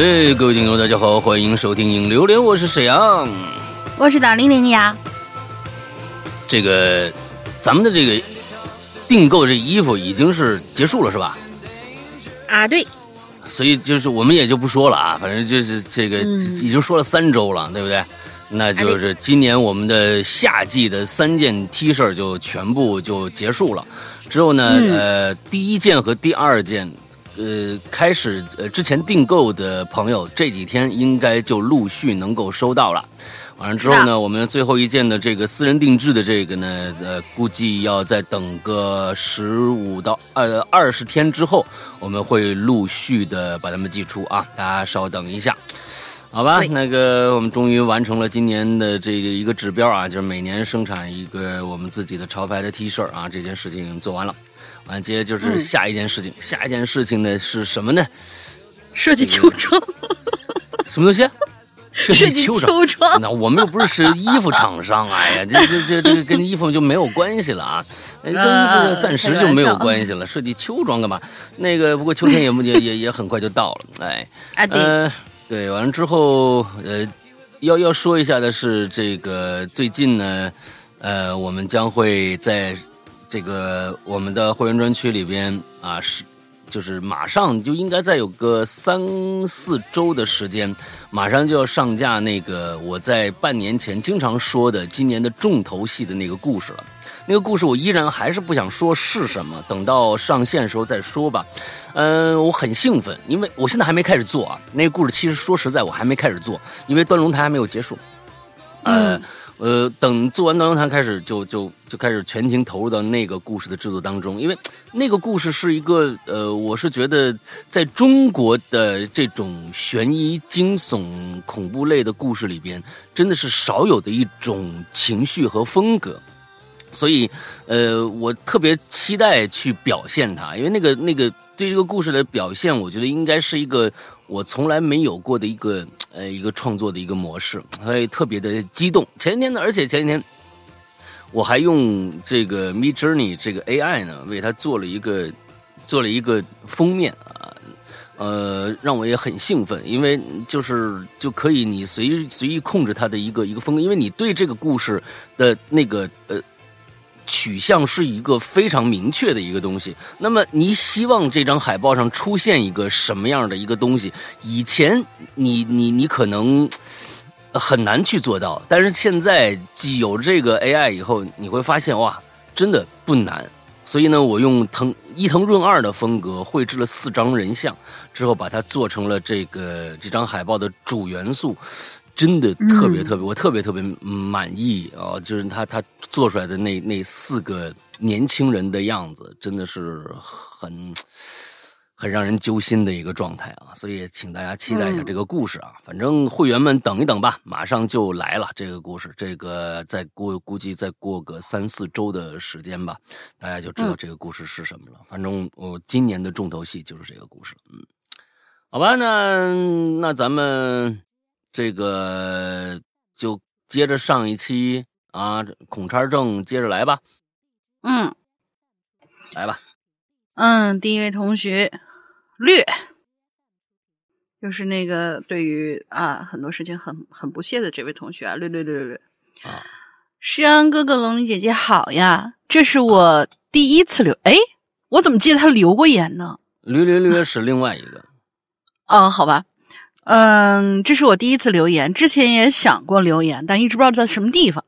哎，各位听众，大家好，欢迎收听《影榴莲》，我是沈阳，我是大玲玲呀。这个，咱们的这个订购这衣服已经是结束了，是吧？啊，对。所以就是我们也就不说了啊，反正就是这个已经说了三周了，对不对？那就是今年我们的夏季的三件 T 恤就全部就结束了。之后呢，呃，第一件和第二件。呃，开始呃，之前订购的朋友这几天应该就陆续能够收到了。完了之后呢，我们最后一件的这个私人定制的这个呢，呃，估计要再等个十五到呃二十天之后，我们会陆续的把它们寄出啊，大家稍等一下，好吧？那个我们终于完成了今年的这个一个指标啊，就是每年生产一个我们自己的潮牌的 T 恤啊，这件事情做完了。完，接着就是下一件事情。下一件事情呢是什么呢？设计秋装。什么东西？设计秋装。那我们又不是是衣服厂商，哎呀，这这这这跟衣服就没有关系了啊，跟衣服暂时就没有关系了。设计秋装干嘛？那个不过秋天也也也也很快就到了，哎。啊对。对，完了之后，呃，要要说一下的是，这个最近呢，呃，我们将会在。这个我们的会员专区里边啊，是就是马上就应该再有个三四周的时间，马上就要上架那个我在半年前经常说的今年的重头戏的那个故事了。那个故事我依然还是不想说是什么，等到上线的时候再说吧。嗯，我很兴奋，因为我现在还没开始做啊。那个故事其实说实在我还没开始做，因为端龙台还没有结束。嗯。呃，等做完《端龙台》开始，就就就开始全情投入到那个故事的制作当中，因为 那个故事是一个呃，我是觉得在中国的这种悬疑、惊悚、恐怖类的故事里边，真的是少有的一种情绪和风格，所以呃，我特别期待去表现它，因为那个那个对这个故事的表现，我觉得应该是一个我从来没有过的一个。呃，一个创作的一个模式，所以特别的激动。前天呢，而且前几天我还用这个 Me Journey 这个 AI 呢，为它做了一个做了一个封面啊，呃，让我也很兴奋，因为就是就可以你随随意控制它的一个一个风格，因为你对这个故事的那个呃。取向是一个非常明确的一个东西。那么，你希望这张海报上出现一个什么样的一个东西？以前你你你可能很难去做到，但是现在既有这个 AI 以后，你会发现哇，真的不难。所以呢，我用藤伊藤润二的风格绘制了四张人像，之后把它做成了这个这张海报的主元素。真的特别特别，我特别特别满意啊！就是他他做出来的那那四个年轻人的样子，真的是很很让人揪心的一个状态啊！所以请大家期待一下这个故事啊！反正会员们等一等吧，马上就来了这个故事。这个再过估计再过个三四周的时间吧，大家就知道这个故事是什么了。反正我今年的重头戏就是这个故事。嗯，好吧，那那咱们。这个就接着上一期啊，孔叉正接着来吧。嗯，来吧。嗯，第一位同学略，就是那个对于啊很多事情很很不屑的这位同学啊，略略略略略。啊，诗安哥哥、龙鳞姐姐好呀，这是我第一次留。哎，我怎么记得他留过言呢？略略略是另外一个。哦，好吧。嗯，这是我第一次留言，之前也想过留言，但一直不知道在什么地方。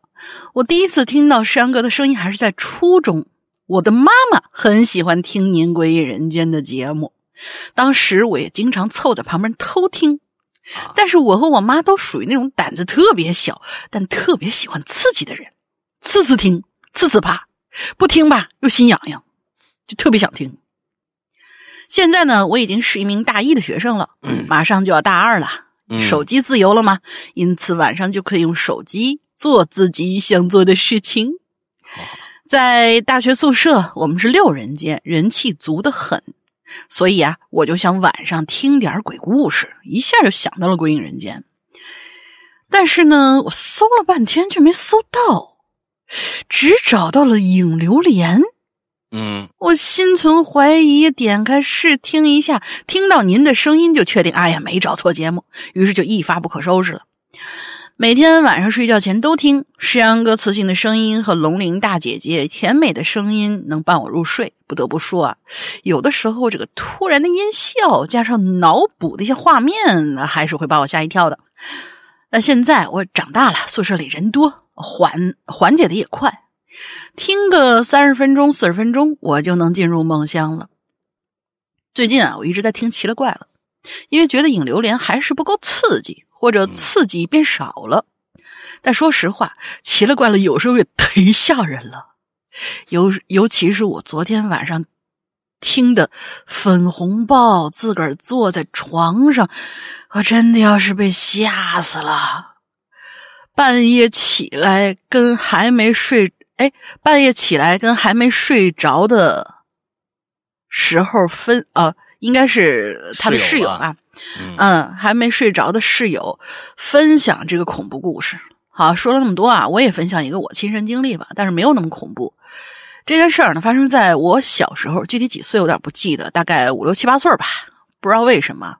我第一次听到山哥的声音还是在初中，我的妈妈很喜欢听《您归人间》的节目，当时我也经常凑在旁边偷听。但是我和我妈都属于那种胆子特别小，但特别喜欢刺激的人，次次听，次次怕，不听吧又心痒痒，就特别想听。现在呢，我已经是一名大一的学生了，马上就要大二了。手机自由了吗？因此晚上就可以用手机做自己想做的事情。在大学宿舍，我们是六人间，人气足的很，所以啊，我就想晚上听点鬼故事，一下就想到了《鬼影人间》。但是呢，我搜了半天却没搜到，只找到了《影流连》。嗯，我心存怀疑，点开试听一下，听到您的声音就确定，哎呀，没找错节目，于是就一发不可收拾了。每天晚上睡觉前都听诗阳哥磁性的声音和龙鳞大姐姐甜美的声音，能伴我入睡。不得不说啊，有的时候这个突然的音效加上脑补的一些画面，还是会把我吓一跳的。那现在我长大了，宿舍里人多，缓缓解的也快，听个三十分钟、四十分钟，我就能进入梦乡了。最近啊，我一直在听《奇了怪了》，因为觉得影流连还是不够刺激。或者刺激变少了，但说实话，奇了怪了，有时候也忒吓人了。尤尤其是我昨天晚上听的粉红豹自个儿坐在床上，我真的要是被吓死了。半夜起来跟还没睡，哎，半夜起来跟还没睡着的时候分啊，应该是他的室友啊。嗯，还没睡着的室友分享这个恐怖故事。好，说了那么多啊，我也分享一个我亲身经历吧，但是没有那么恐怖。这件事儿呢，发生在我小时候，具体几岁有点不记得，大概五六七八岁吧。不知道为什么，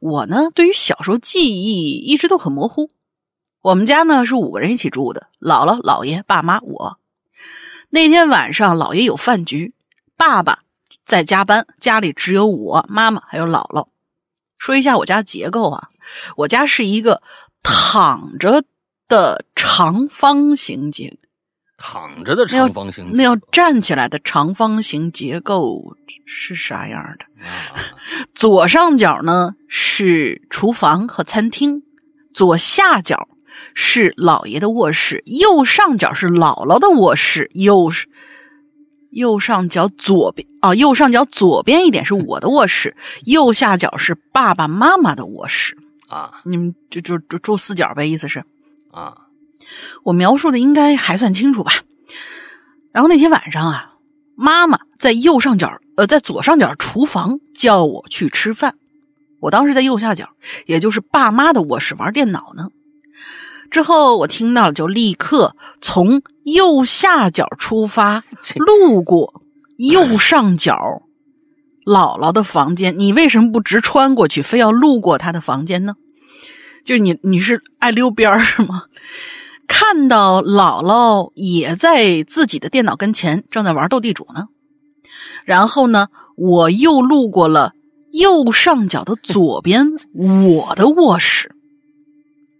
我呢对于小时候记忆一直都很模糊。我们家呢是五个人一起住的，姥姥、姥爷、爸妈、我。那天晚上，姥爷有饭局，爸爸在加班，家里只有我、妈妈还有姥姥。说一下我家结构啊，我家是一个躺着的长方形结，躺着的长方形，那要站起来的长方形结构是啥样的？左上角呢是厨房和餐厅，左下角是姥爷的卧室，右上角是姥姥的卧室，右是。右上角左边啊，右上角左边一点是我的卧室，右下角是爸爸妈妈的卧室啊。你们就就就住四角呗，意思是啊。我描述的应该还算清楚吧？然后那天晚上啊，妈妈在右上角呃，在左上角厨房叫我去吃饭，我当时在右下角，也就是爸妈的卧室玩电脑呢。之后我听到了，就立刻从右下角出发，路过 右上角姥姥的房间。你为什么不直穿过去，非要路过她的房间呢？就你你是爱溜边儿是吗？看到姥姥也在自己的电脑跟前，正在玩斗地主呢。然后呢，我又路过了右上角的左边我的卧室。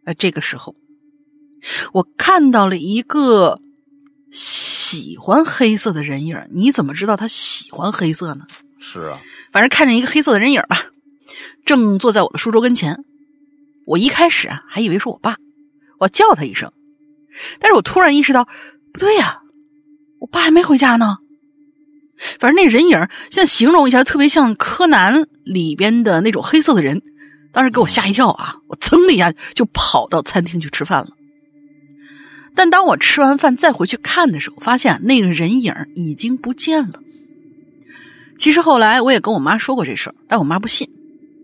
哎，这个时候。我看到了一个喜欢黑色的人影，你怎么知道他喜欢黑色呢？是啊，反正看见一个黑色的人影吧，正坐在我的书桌跟前。我一开始啊还以为是我爸，我叫他一声，但是我突然意识到不对呀，我爸还没回家呢。反正那人影现在形容一下，特别像柯南里边的那种黑色的人，当时给我吓一跳啊！我噌的一下就跑到餐厅去吃饭了。但当我吃完饭再回去看的时候，发现那个人影已经不见了。其实后来我也跟我妈说过这事儿，但我妈不信，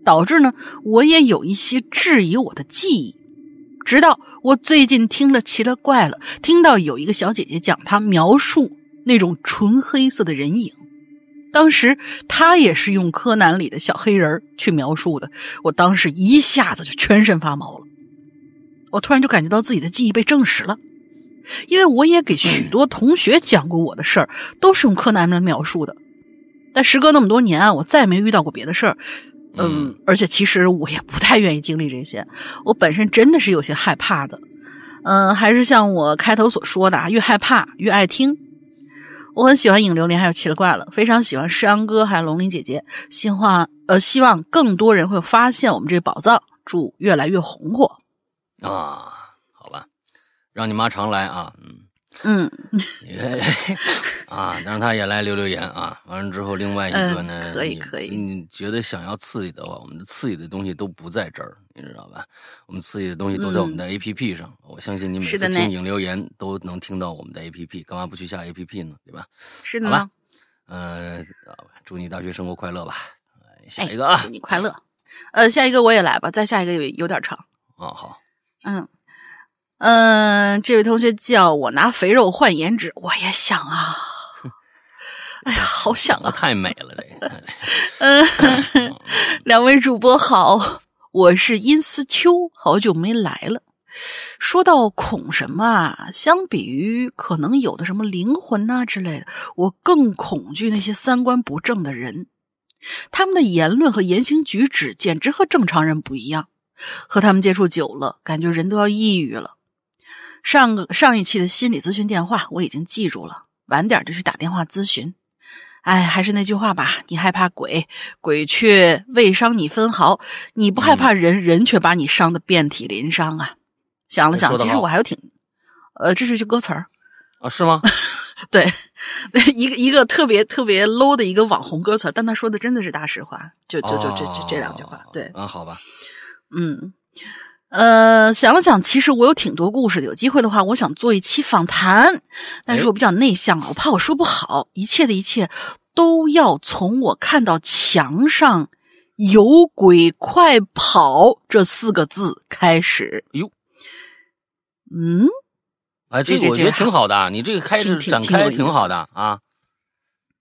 导致呢我也有一些质疑我的记忆。直到我最近听了奇了怪了，听到有一个小姐姐讲她描述那种纯黑色的人影，当时她也是用柯南里的小黑人去描述的，我当时一下子就全身发毛了。我突然就感觉到自己的记忆被证实了。因为我也给许多同学讲过我的事儿，都是用柯南来描述的。但时隔那么多年啊，我再没遇到过别的事儿。嗯，而且其实我也不太愿意经历这些，我本身真的是有些害怕的。嗯，还是像我开头所说的，越害怕越爱听。我很喜欢影流连，还有奇了怪了，非常喜欢诗阳哥，还有龙鳞姐姐。希望呃，希望更多人会发现我们这宝藏，祝越来越红火啊。让你妈常来啊，嗯，嗯，啊，让他也来留留言啊。完了之后，另外一个呢，可以可以。你觉得想要刺激的话，我们的刺激的东西都不在这儿，你知道吧？我们刺激的东西都在我们的 A P P 上。我相信你每次听影留言都能听到我们的 A P P，干嘛不去下 A P P 呢？对吧？是的。好吧，嗯，祝你大学生活快乐吧。下一个啊，祝你快乐。呃，下一个我也来吧，再下一个有有点长。哦，好。嗯。嗯，这位同学叫我拿肥肉换颜值，我也想啊，哎呀，好想啊，太美了这个。嗯，两位主播好，我是殷思秋，好久没来了。说到恐什么啊？相比于可能有的什么灵魂呐之类的，我更恐惧那些三观不正的人，他们的言论和言行举止简直和正常人不一样。和他们接触久了，感觉人都要抑郁了。上个上一期的心理咨询电话我已经记住了，晚点就去打电话咨询。哎，还是那句话吧，你害怕鬼，鬼却未伤你分毫；你不害怕人，人却把你伤得遍体鳞伤啊！想了想，其实我还有挺……呃，这是句歌词儿啊？是吗？对，一个一个特别特别 low 的一个网红歌词，但他说的真的是大实话，就就就这这这两句话。对，啊，好吧，嗯。呃，想了想，其实我有挺多故事的。有机会的话，我想做一期访谈，但是我比较内向，我怕我说不好。一切的一切都要从我看到墙上“有鬼快跑”这四个字开始。哟，嗯，哎，这个我觉得挺好的，你这个开始展开挺好的啊。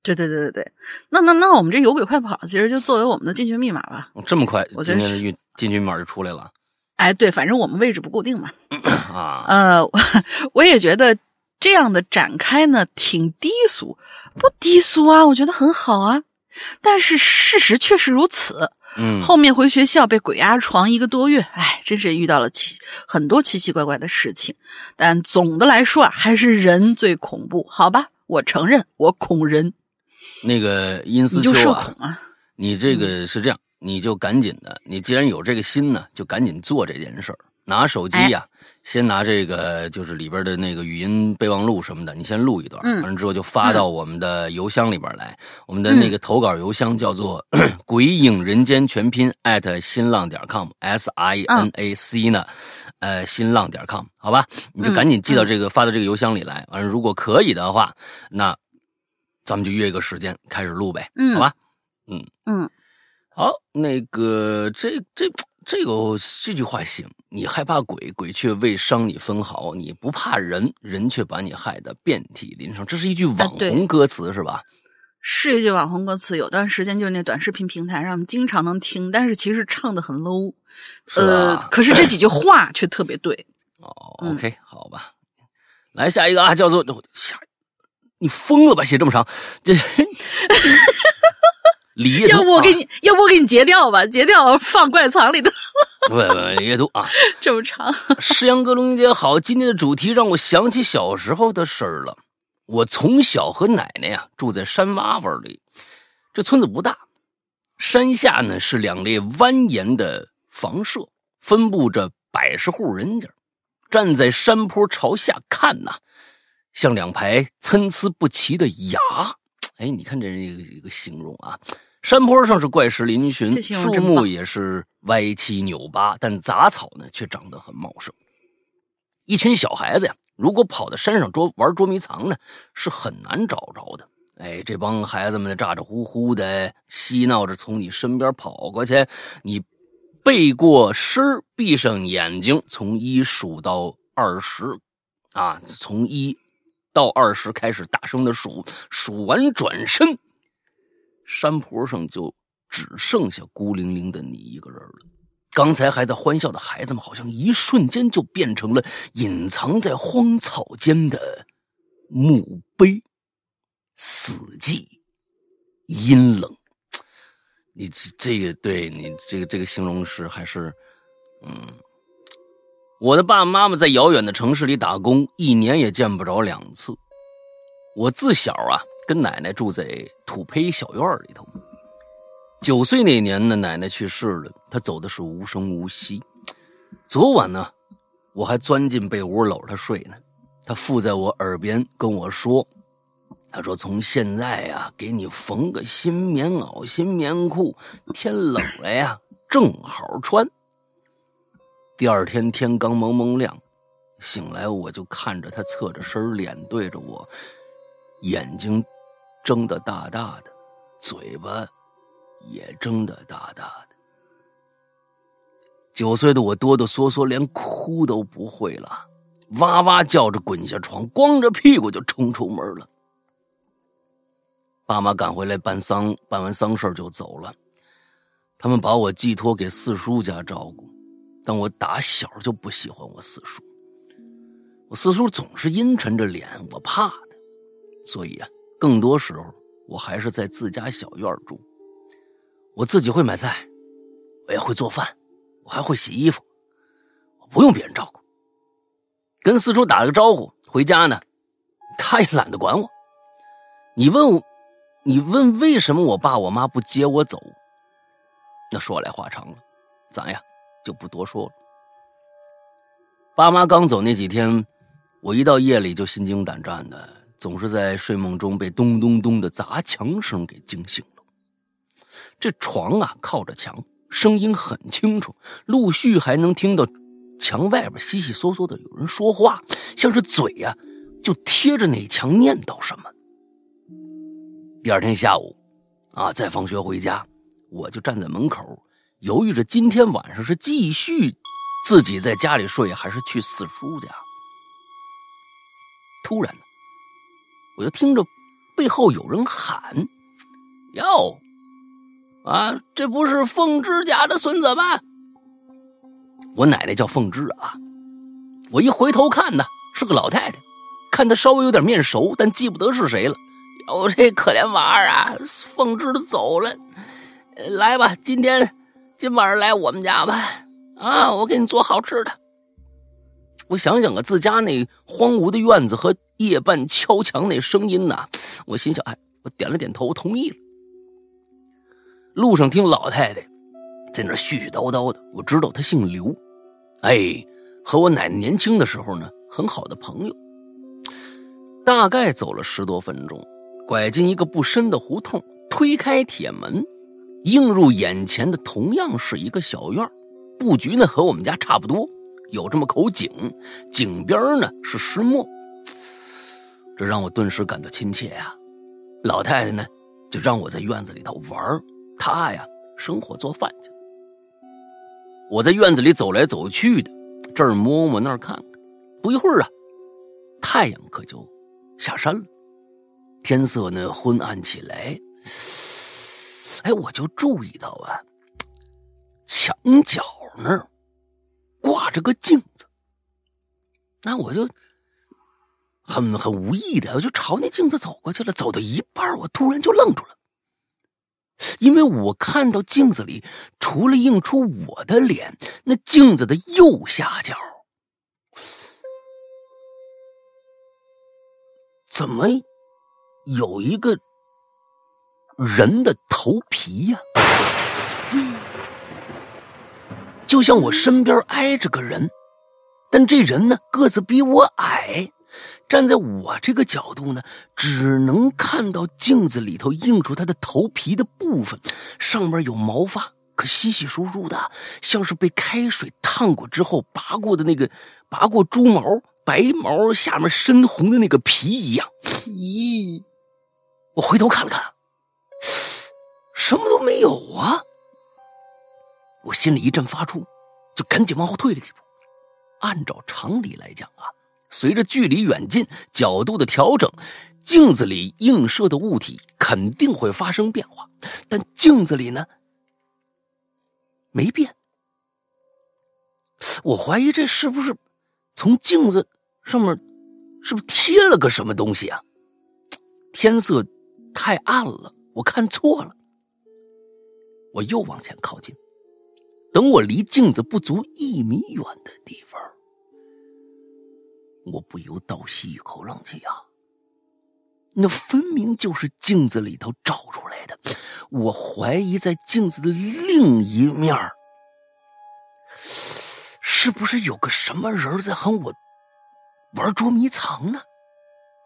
对对对对对，那那那我们这“有鬼快跑”其实就作为我们的进群密码吧。这么快，今天的运进群密码就出来了。哎，对，反正我们位置不固定嘛。啊，呃，我也觉得这样的展开呢挺低俗，不低俗啊，我觉得很好啊。但是事实确实如此。嗯，后面回学校被鬼压床一个多月，哎，真是遇到了奇很多奇奇怪怪的事情。但总的来说啊，还是人最恐怖，好吧？我承认我恐人。那个殷思秋啊，你这个是这样。你就赶紧的，你既然有这个心呢，就赶紧做这件事儿。拿手机呀，先拿这个就是里边的那个语音备忘录什么的，你先录一段，完了之后就发到我们的邮箱里边来。我们的那个投稿邮箱叫做“鬼影人间全拼”艾特新浪点 com，s i n a c 呢，呃，新浪点 com，好吧？你就赶紧寄到这个发到这个邮箱里来。完了，如果可以的话，那咱们就约一个时间开始录呗，好吧？嗯嗯。好，那个这这这个这句话行，你害怕鬼，鬼却未伤你分毫；你不怕人，人却把你害得遍体鳞伤。这是一句网红歌词是吧？是一句网红歌词，有段时间就是那短视频平台上经常能听，但是其实唱的很 low。呃，可是这几句话却特别对。哦，OK，好吧，来下一个啊，叫做下，你疯了吧？写这么长，这。李业要不我给你，要不我给你截掉吧，截掉放怪藏里头。不不，李业都啊，这么长。诗阳哥、龙英姐好，今天的主题让我想起小时候的事儿了。我从小和奶奶呀住在山洼洼里，这村子不大，山下呢是两列蜿蜒的房舍，分布着百十户人家。站在山坡朝下看呐，像两排参差不齐的崖。哎，你看这一个一个形容啊，山坡上是怪石嶙峋，树木也是歪七扭八，但杂草呢却长得很茂盛。一群小孩子呀，如果跑到山上捉玩捉迷藏呢，是很难找着的。哎，这帮孩子们咋咋呼呼的嬉闹着从你身边跑过去，你背过身闭上眼睛，从一数到二十，啊，从一。到二十开始大声的数，数完转身，山坡上就只剩下孤零零的你一个人了。刚才还在欢笑的孩子们，好像一瞬间就变成了隐藏在荒草间的墓碑，死寂、阴冷。你这这个对你这个这个形容是还是嗯。我的爸爸妈妈在遥远的城市里打工，一年也见不着两次。我自小啊，跟奶奶住在土坯小院里头。九岁那年呢，奶奶去世了，她走的是无声无息。昨晚呢，我还钻进被窝搂着她睡呢。她附在我耳边跟我说：“她说从现在呀，给你缝个新棉袄、新棉裤，天冷了呀，正好穿。”第二天天刚蒙蒙亮，醒来我就看着他侧着身，脸对着我，眼睛睁得大大的，嘴巴也睁得大大的。九岁的我哆哆嗦嗦，连哭都不会了，哇哇叫着滚下床，光着屁股就冲出门了。爸妈赶回来办丧，办完丧事就走了。他们把我寄托给四叔家照顾，但我打小就不喜欢我四叔。我四叔总是阴沉着脸，我怕他，所以啊，更多时候我还是在自家小院住。我自己会买菜，我也会做饭。我还会洗衣服，我不用别人照顾。跟四叔打个招呼，回家呢，他也懒得管我。你问我，你问为什么我爸我妈不接我走？那说来话长了，咱呀就不多说了。爸妈刚走那几天，我一到夜里就心惊胆战的，总是在睡梦中被咚咚咚的砸墙声给惊醒了。这床啊靠着墙。声音很清楚，陆续还能听到墙外边稀稀嗦嗦的有人说话，像是嘴呀就贴着那墙念叨什么。第二天下午，啊，再放学回家，我就站在门口，犹豫着今天晚上是继续自己在家里睡，还是去四叔家。突然呢，我就听着背后有人喊：“哟！”啊，这不是凤芝家的孙子吗？我奶奶叫凤芝啊。我一回头看呢，是个老太太，看她稍微有点面熟，但记不得是谁了。我这可怜娃儿啊，凤芝都走了，来吧，今天今晚上来我们家吧。啊，我给你做好吃的。我想想啊，自家那荒芜的院子和夜半敲墙那声音呐，我心想，哎，我点了点头，同意了。路上听老太太在那絮絮叨叨的，我知道她姓刘，哎，和我奶奶年轻的时候呢，很好的朋友。大概走了十多分钟，拐进一个不深的胡同，推开铁门，映入眼前的同样是一个小院布局呢和我们家差不多，有这么口井，井边呢是石磨，这让我顿时感到亲切呀。老太太呢就让我在院子里头玩她呀，生火做饭去。我在院子里走来走去的，这儿摸摸那儿看看。不一会儿啊，太阳可就下山了，天色呢昏暗起来。哎，我就注意到啊，墙角那儿挂着个镜子。那我就很很无意的，我就朝那镜子走过去了。走到一半，我突然就愣住了。因为我看到镜子里，除了映出我的脸，那镜子的右下角，怎么有一个人的头皮呀？就像我身边挨着个人，但这人呢，个子比我矮。站在我这个角度呢，只能看到镜子里头映出他的头皮的部分，上面有毛发，可稀稀疏疏的，像是被开水烫过之后拔过的那个拔过猪毛白毛下面深红的那个皮一样。咦，我回头看了看，什么都没有啊！我心里一阵发怵，就赶紧往后退了几步。按照常理来讲啊。随着距离远近、角度的调整，镜子里映射的物体肯定会发生变化。但镜子里呢，没变。我怀疑这是不是从镜子上面是不是贴了个什么东西啊？天色太暗了，我看错了。我又往前靠近，等我离镜子不足一米远的地方。我不由倒吸一口冷气啊！那分明就是镜子里头照出来的。我怀疑在镜子的另一面是不是有个什么人在和我玩捉迷藏呢。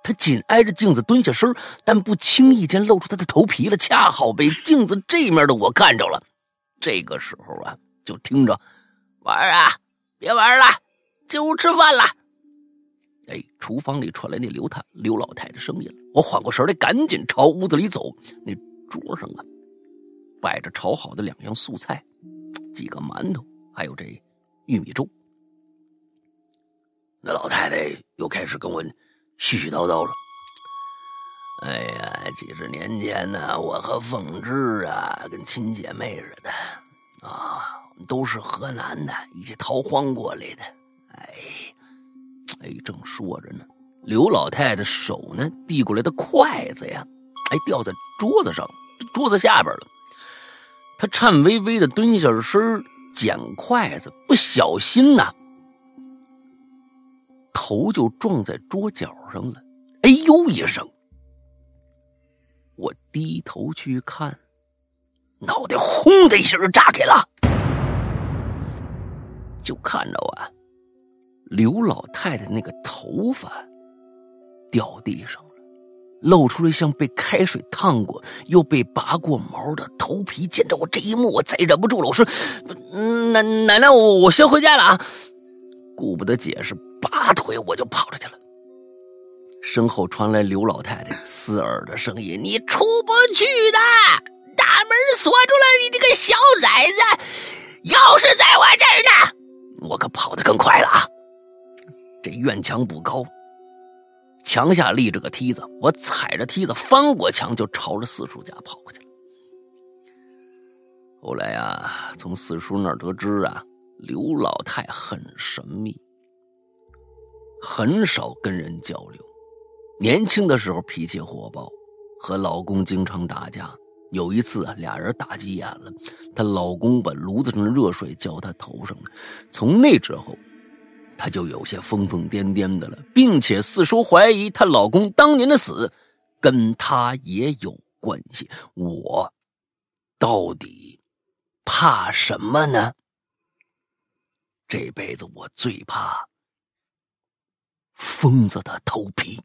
他紧挨着镜子蹲下身，但不轻易间露出他的头皮了，恰好被镜子这面的我看着了。这个时候啊，就听着玩啊，别玩了，进屋吃饭了。哎，厨房里传来那刘太刘老太的声音了。我缓过神来，赶紧朝屋子里走。那桌上啊，摆着炒好的两样素菜，几个馒头，还有这玉米粥。那老太太又开始跟我。絮絮叨叨了。哎呀，几十年前呢，我和凤芝啊，跟亲姐妹似的啊，都是河南的，一起逃荒过来的。哎，哎，正说着呢，刘老太太手呢递过来的筷子呀，哎，掉在桌子上，桌子下边了。她颤巍巍的蹲下身捡筷子，不小心呐。头就撞在桌角上了，哎呦一声！我低头去看，脑袋轰的一声炸开了，就看着啊，刘老太太那个头发掉地上了，露出了像被开水烫过又被拔过毛的头皮。见着我这一幕，我再忍不住了，我说：“奶奶奶，我我先回家了啊！”顾不得解释。拔腿我就跑出去了，身后传来刘老太太刺耳的声音：“你出不去的，大门锁住了，你这个小崽子，钥匙在我这儿呢。”我可跑得更快了啊！这院墙不高，墙下立着个梯子，我踩着梯子翻过墙，就朝着四叔家跑过去了。后来呀，从四叔那儿得知啊，刘老太很神秘。很少跟人交流，年轻的时候脾气火爆，和老公经常打架。有一次啊，俩人打急眼了，她老公把炉子上的热水浇她头上了。从那之后，她就有些疯疯癫癫的了，并且四叔怀疑她老公当年的死跟她也有关系。我到底怕什么呢？这辈子我最怕。疯子的头皮，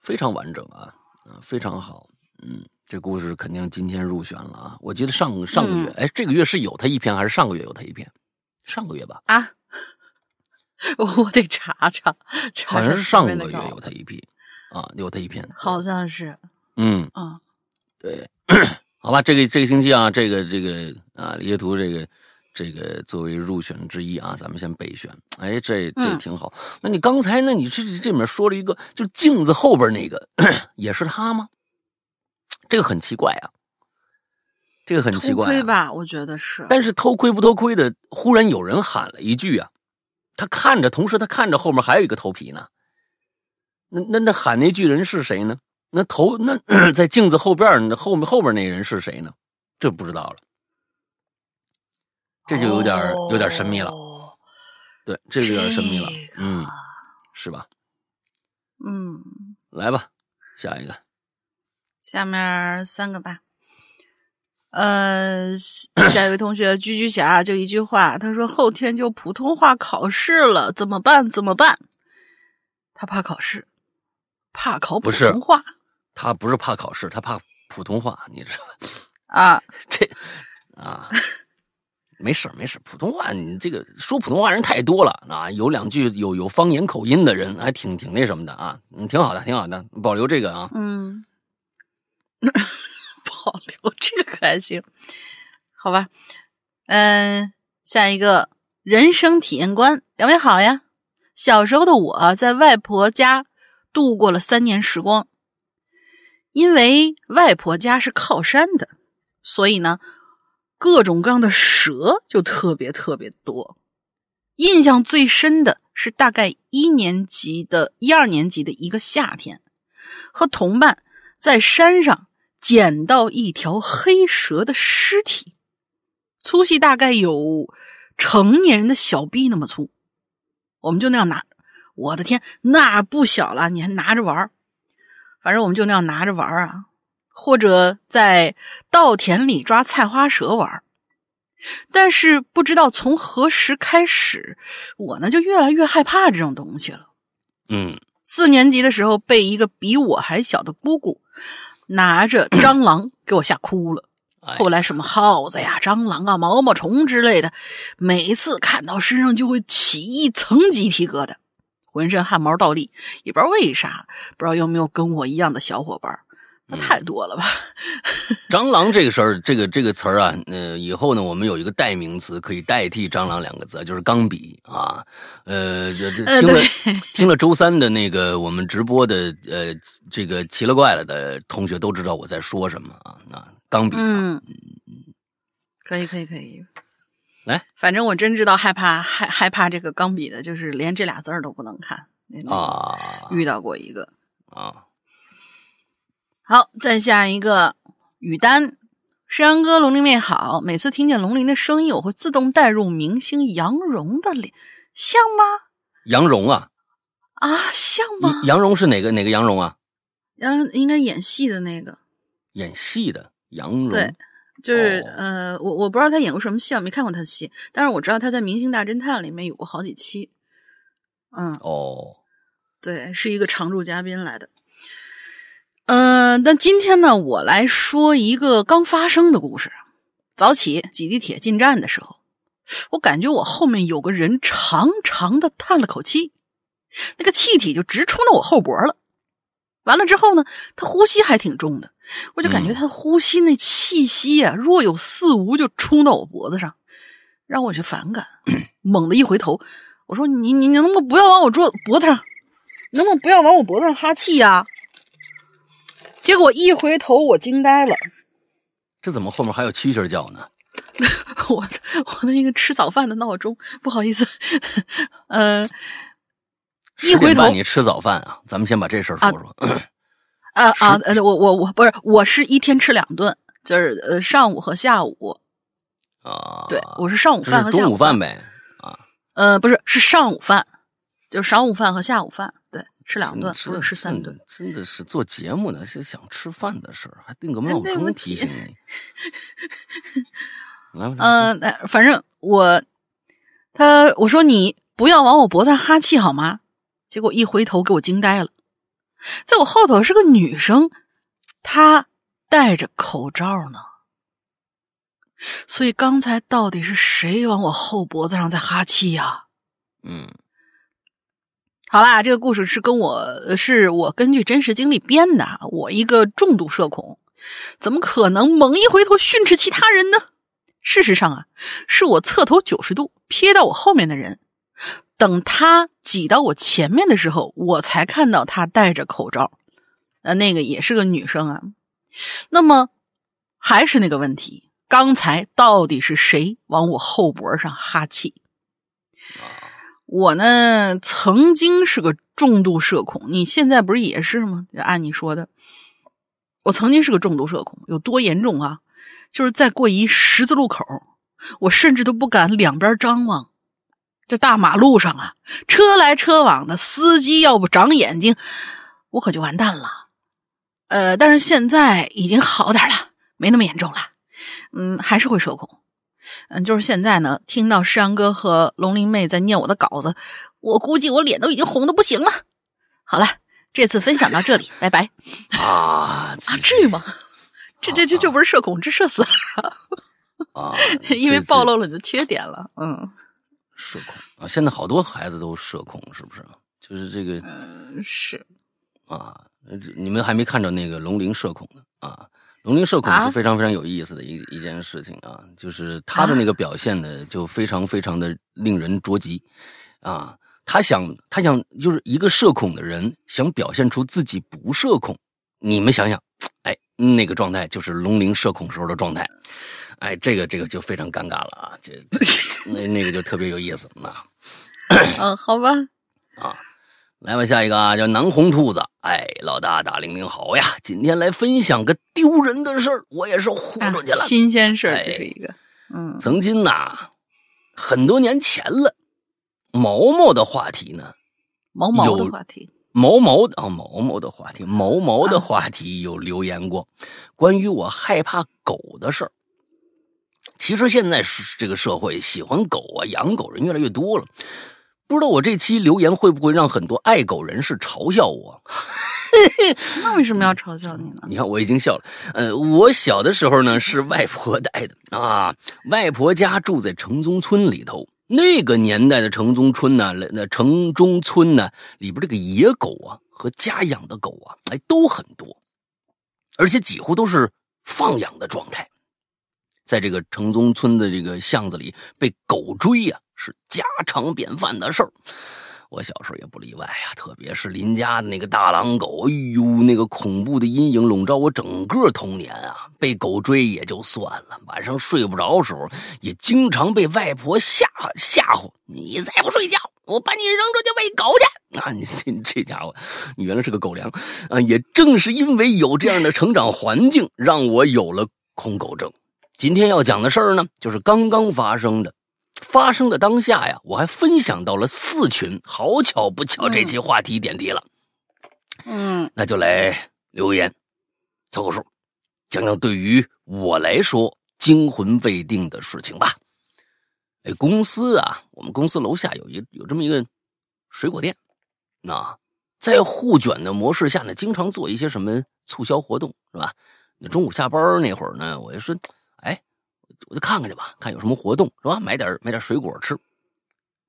非常完整啊，嗯，非常好，嗯，这故事肯定今天入选了啊！我记得上上个月，哎，这个月是有他一篇还是上个月有他一篇？上个月吧？啊，我得查查，好像是上个月有他一篇。啊，有他一篇，好像是，嗯。嗯，对，好吧，这个这个星期啊，这个这个啊，李学图这个。这个作为入选之一啊，咱们先备选。哎，这这挺好。那你刚才，那你这这里面说了一个，就是镜子后边那个，也是他吗？这个很奇怪啊，这个很奇怪。偷窥吧，我觉得是。但是偷窥不偷窥的，忽然有人喊了一句啊，他看着，同时他看着后面还有一个头皮呢。那那那喊那句人是谁呢？那头那 在镜子后边，那后面后边那人是谁呢？这不知道了。这就有点有点神秘了，对，这就有点神秘了，嗯，是吧？嗯，来吧，下一个，下面三个吧。呃，下一位同学居居侠就一句话，他说后天就普通话考试了，怎么办？怎么办？他怕考试，怕考普通话。他不是怕考试，他怕普通话，你知道吧？啊，这啊。没事没事普通话你这个说普通话人太多了啊，有两句有有方言口音的人还挺挺那什么的啊，嗯，挺好的，挺好的，保留这个啊，嗯，保留这个还行，好吧，嗯，下一个人生体验观，两位好呀。小时候的我在外婆家度过了三年时光，因为外婆家是靠山的，所以呢。各种各样的蛇就特别特别多，印象最深的是大概一年级的一二年级的一个夏天，和同伴在山上捡到一条黑蛇的尸体，粗细大概有成年人的小臂那么粗，我们就那样拿，我的天，那不小了，你还拿着玩反正我们就那样拿着玩啊。或者在稻田里抓菜花蛇玩但是不知道从何时开始，我呢就越来越害怕这种东西了。嗯，四年级的时候，被一个比我还小的姑姑拿着 蟑螂给我吓哭了。哎后来什么耗子呀、蟑螂啊、毛毛虫之类的，每次看到身上就会起一层鸡皮疙瘩，浑身汗毛倒立。也不知道为啥，不知道有没有跟我一样的小伙伴儿？那太多了吧？蟑螂这个事儿，这个这个词儿啊，呃，以后呢，我们有一个代名词可以代替“蟑螂”两个字，就是钢笔啊。呃，这这呃听了、对听了周三的那个我们直播的呃这个奇了怪了的同学都知道我在说什么啊。啊，钢笔、啊，嗯，可以，可以，可以。来，反正我真知道害怕害害怕这个钢笔的，就是连这俩字儿都不能看。那那啊遇到过一个。啊，好，再下一个雨丹，山羊哥，龙鳞妹好。每次听见龙鳞的声音，我会自动带入明星杨蓉的脸，像吗？杨蓉啊，啊，像吗？杨蓉是哪个哪个杨蓉啊？杨应该演戏的那个，演戏的杨蓉。对，就是、哦呃，我我不知道他演过什么戏，我没看过他的戏，但是我知道他在《明星大侦探》里面有过好几期。嗯，哦，对，是一个常驻嘉宾来的。嗯、但今天呢，我来说一个刚发生的故事。早起挤地铁进站的时候，我感觉我后面有个人长长的叹了口气，那个气体就直冲到我后脖了。完了之后呢，他呼吸还挺重的，我就感觉嗯他呼吸那气息啊，若有似无就冲到我脖子上，让我就反感。猛地一回头，我说：“你你你能不能不要往我桌脖子上，能不能不要往我脖子上哈气呀、结果一回头，我惊呆了，这怎么后面还有蛐蛐叫呢？我我的那个吃早饭的闹钟，不好意思，呃，一回头你吃早饭啊？咱们先把这事儿说说。啊 啊呃，我我我不是，我是一天吃两顿，就是呃上午和下午，啊，对我是上午饭和下午饭，呗。啊呃，不是是上午饭，就是晌午饭和下午饭，对，吃两顿，真不是吃三顿。，真的是做节目呢，是想吃饭的事儿，还定个哎闹钟提醒你。来吧，嗯，呃反正我他我说你不要往我脖子上哈气好吗？结果一回头给我惊呆了，在我后头是个女生，她戴着口罩呢。所以刚才到底是谁往我后脖子上在哈气呀、嗯好啦，这个故事是跟我是我根据真实经历编的。我一个重度社恐，怎么可能猛一回头训斥其他人呢？事实上啊，是我侧头九十度瞥到我后面的人，等他挤到我前面的时候，我才看到他戴着口罩。呃，那个也是个女生啊。那么还是那个问题，刚才到底是谁往我后脖上哈气？我呢，曾经是个重度社恐，你现在不是也是吗？按你说的，我曾经是个重度社恐，有多严重啊？就是在过一十字路口，我甚至都不敢两边张望。这大马路上啊，车来车往的，司机要不长眼睛，我可就完蛋了。呃，但是现在已经好点了，没那么严重了。嗯，还是会社恐。嗯，就是现在呢，听到山哥和龙鳞妹在念我的稿子，我估计我脸都已经红的不行了。好了，这次分享到这里，拜拜。啊啊，至于吗？这这这这不是社恐，这社死，啊，因为暴露了你的缺点了。嗯社恐啊，现在好多孩子都社恐，是不是？就是这个嗯，是啊，呃你们还没看着那个龙鳞社恐呢啊。龙鳞社恐啊是非常非常有意思的一、一件事情啊，就是他的那个表现呢，就非常非常的令人着急啊。他想，他想，就是一个社恐的人想表现出自己不社恐，你们想想，哎，那个状态就是龙鳞社恐时候的状态，哎，这个这个就非常尴尬了啊，这这 那那个就特别有意思啊。嗯，好吧。啊，来吧，下一个啊，叫南红兔子。哎，老大大玲玲好呀，今天来分享个丢人的事儿，我也是豁啊出去了。新鲜事儿，哎这是一个。嗯曾经呐，很多年前了，毛毛的话题呢，毛毛的话题。毛毛的啊、毛毛的话题，毛毛的啊话题有留言过，关于我害怕狗的事儿。其实现在是这个社会喜欢狗啊、养狗人越来越多了。不知道我这期留言会不会让很多爱狗人士嘲笑我？那为什么要嘲笑你呢？你看我已经笑了。呃，我小的时候呢是外婆带的啊，外婆家住在城中村里头。那个年代的城中村呢，那城中村呢里边这个野狗啊和家养的狗啊，哎都很多，而且几乎都是放养的状态。在这个城中村的这个巷子里，被狗追呀是家常便饭的事儿。我小时候也不例外呀，特别是邻家的那个大狼狗，哎呦，那个恐怖的阴影笼罩我整个童年啊！被狗追也就算了，晚上睡不着时候，也经常被外婆吓吓唬。你再不睡觉，我把你扔出去喂狗去！啊，你这这家伙，你原来是个狗粮啊！也正是因为有这样的成长环境，让我有了恐狗症。今天要讲的事儿呢，就是刚刚发生的。发生的当下呀，我还分享到了四群，好巧不巧，这期话题点题了。嗯，那就来留言凑个数，讲讲对于我来说惊魂未定的事情吧。哎，公司啊，我们公司楼下有一有这么一个水果店，那在互卷的模式下呢，经常做一些什么促销活动，是吧？那中午下班那会儿呢，我就说。我就看看去吧，看有什么活动是吧？买点买点水果吃。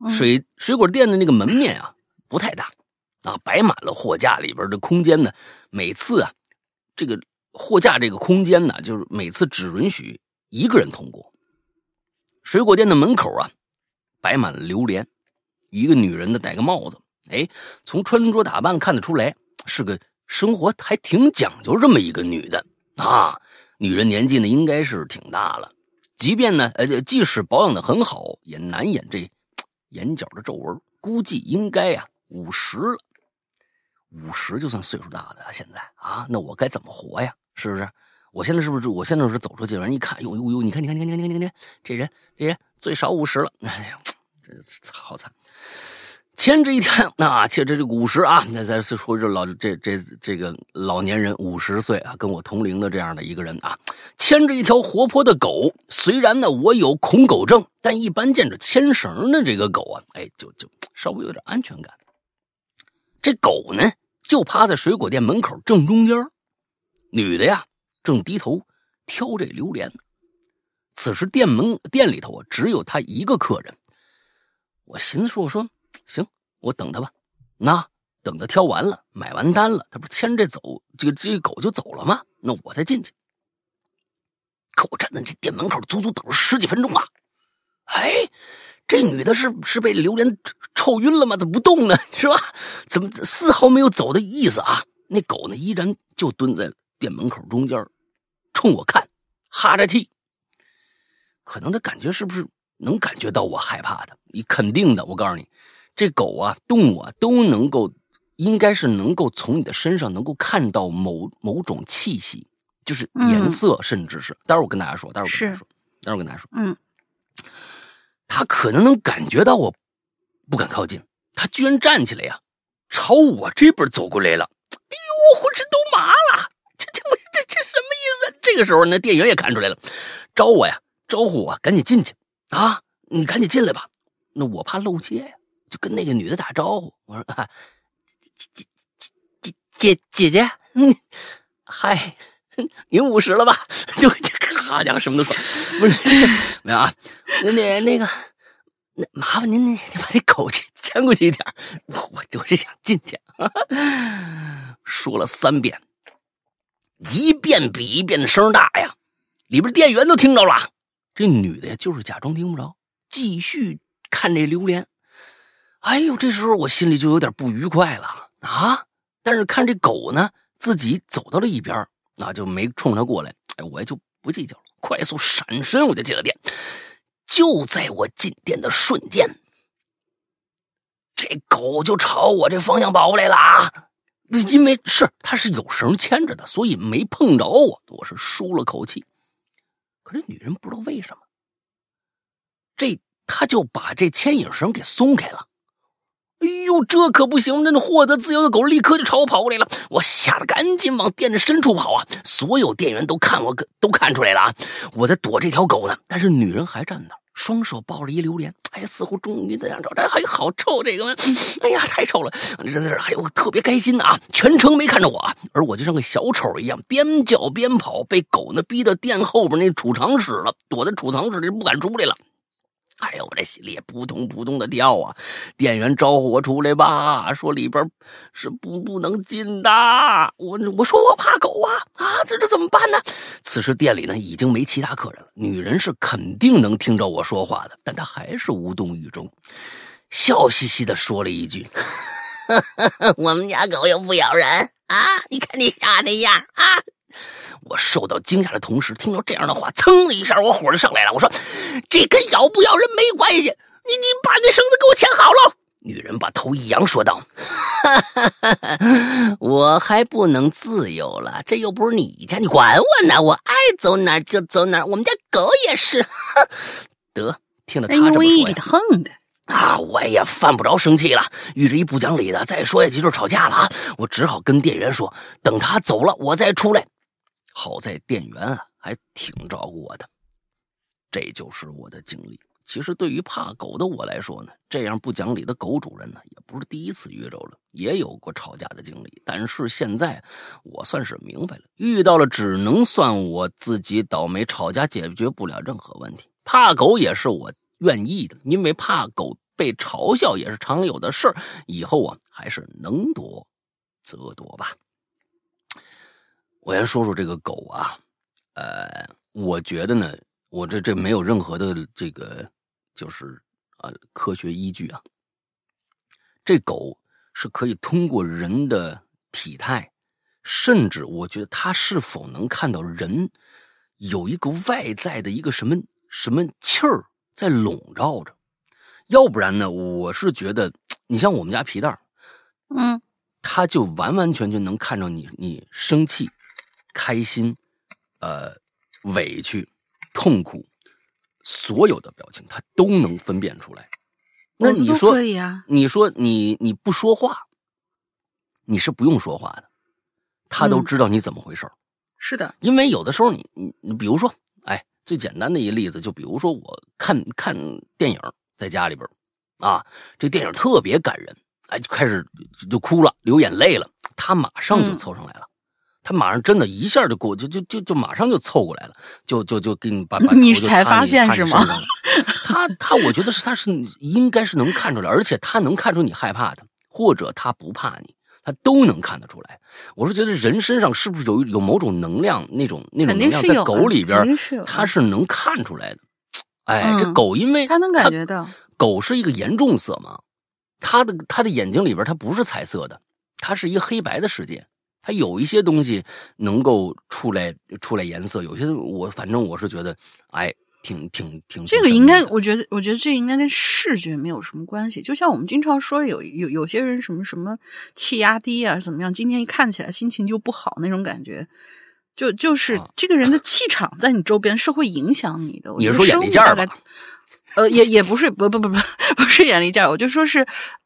水水果店的那个门面啊不太大啊，摆满了货架里边的空间呢。每次啊，这个货架这个空间呢，就是每次只允许一个人通过。水果店的门口啊，摆满了榴莲，一个女人的戴个帽子，哎，从穿着打扮看得出来是个生活还挺讲究这么一个女的啊。女人年纪呢应该是挺大了。即便呢，呃，即使保养的很好，也难掩这眼角的皱纹。估计应该呀，五十了，五十就算岁数大的现在啊，那我该怎么活呀？是不是？我现在是不是？我现在是走出去，人一看，呦呦呦，你看，你看，你看，你看，你看，这人，这人最少五十了。哎呀，这好惨。前这一天，那且这这五十啊，那再说这老这这这个老年人五十岁啊，跟我同龄的这样的一个人啊，牵着一条活泼的狗。虽然呢我有恐狗症，但一般见着牵绳的这个狗啊，哎，就就稍微有点安全感。这狗呢就趴在水果店门口正中间，女的呀正低头挑这榴莲呢。此时店门店里头啊只有他一个客人，我寻思说我说。行，我等他吧。那等他挑完了，买完单了，他不牵着走，这个这个狗就走了吗？那我再进去。可我站在这店门口，足足等了十几分钟啊！哎，这女的是是被榴莲臭晕了吗？怎么不动呢？是吧？怎么丝毫没有走的意思啊？那狗呢，依然就蹲在店门口中间，冲我看，哈着气。可能他感觉是不是能感觉到我害怕他？你肯定的，我告诉你。这狗啊，动物啊，都能够，应该是能够从你的身上能够看到某某种气息，就是颜色，甚至是。待会儿我跟大家说，待会儿跟大家说，待会儿跟大家说。嗯，他可能能感觉到我不敢靠近，他居然站起来呀，朝我这边走过来了。哎呦，我浑身都麻了，这这这这什么意思？这个时候，那店员也看出来了，招我呀，招呼我赶紧进去啊，你赶紧进来吧，那我怕露怯呀。就跟那个女的打招呼，我说：“啊，姐姐姐姐姐姐，嗯，嗨，您五十了吧？” 就咔家伙什么都说，不是 没有啊？那那那个，那麻烦您您把那狗牵过去一点，我我我是想进去。说了三遍，一遍比一遍的声大呀，里边店员都听着了。这女的呀，就是假装听不着，继续看这榴莲。哎呦，这时候我心里就有点不愉快了啊！但是看这狗呢，自己走到了一边，那就没冲他过来。哎，我也就不计较了，快速闪身，我就进了店。就在我进店的瞬间，这狗就朝我这方向跑过来了啊！因为是它是有绳牵着的，所以没碰着我，我是舒了口气。可是女人不知道为什么，这她就把这牵引绳给松开了。哎呦，这可不行！那获得自由的狗立刻就朝我跑过来了，我吓得赶紧往店的深处跑啊！所有店员都看我，都看出来了啊！我在躲这条狗呢，但是女人还站那，双手抱着一榴莲，哎呀，似乎终于那样着，这还好臭这个，哎呀，太臭了！真的是，哎呦，特别开心啊！全程没看着我，而我就像个小丑一样，边叫边跑，被狗呢逼到店后边那储藏室了，躲在储藏室里不敢出来了。哎呦，我这心里也扑通扑通的跳啊！店员招呼我出来吧，说里边是不不能进的。我我说我怕狗啊啊，这这怎么办呢？此时店里呢已经没其他客人了，女人是肯定能听着我说话的，但她还是无动于衷，笑嘻嘻的说了一句：“我们家狗又不咬人啊，你看你吓那样啊。”我受到惊吓的同时，听到这样的话，噌的一下，我火就上来了。我说：“这跟咬不咬人没关系，你你把那绳子给我牵好了。”女人把头一扬，说道：“ 我还不能自由了，这又不是你家，你管我呢？我爱走哪就走哪，我们家狗也是。”得，听了他这么说呀，横的啊，我也犯不着生气了。遇着一不讲理的，再说下去就吵架了啊！我只好跟店员说：“等他走了，我再出来。”好在店员啊还挺照顾我的，这就是我的经历。其实对于怕狗的我来说呢，这样不讲理的狗主人呢也不是第一次遇着了，也有过吵架的经历。但是现在我算是明白了，遇到了只能算我自己倒霉，吵架解决不了任何问题。怕狗也是我愿意的，因为怕狗被嘲笑也是常有的事儿。以后啊，还是能躲则躲吧。我先说说这个狗啊，呃，我觉得呢，我这这没有任何的这个，就是呃科学依据啊。这狗是可以通过人的体态，甚至我觉得它是否能看到人有一个外在的一个什么什么气儿在笼罩着，要不然呢，我是觉得你像我们家皮蛋嗯，它就完完全全能看着你，你生气。开心，呃，委屈、痛苦，所有的表情他都能分辨出来。那你说可以啊？你说你你不说话，你是不用说话的，他都知道你怎么回事是的，因为有的时候你你你，比如说，哎，最简单的一个例子，就比如说我看看电影，在家里边啊，这电影特别感人，哎，就开始就哭了，流眼泪了，他马上就凑上来了。他马上真的一下就过，就就就就马上就凑过来了，就就就给你把把 你才发现是吗？他他，我觉得是他是应该是能看出来，而且他能看出你害怕他，或者他不怕你，他都能看得出来。我是觉得人身上是不是有有某种能量，那种那种能量在狗里边，他是能看出来的。哎，这狗因为他能感觉到，狗是一个严重色盲，他的他的眼睛里边它不是彩色的，它是一个黑白的世界。它有一些东西能够出来出来颜色，有些我反正我是觉得，哎，挺挺挺。这个应该，我觉得，我觉得这应该跟视觉没有什么关系。就像我们经常说，有有有些人什么什么气压低啊，怎么样，今天一看起来心情就不好那种感觉，就就是这个人的气场在你周边是会影响你的。你是说眼力劲儿吧？呃，也也不是，不不不不，不是眼力劲儿，我就说是，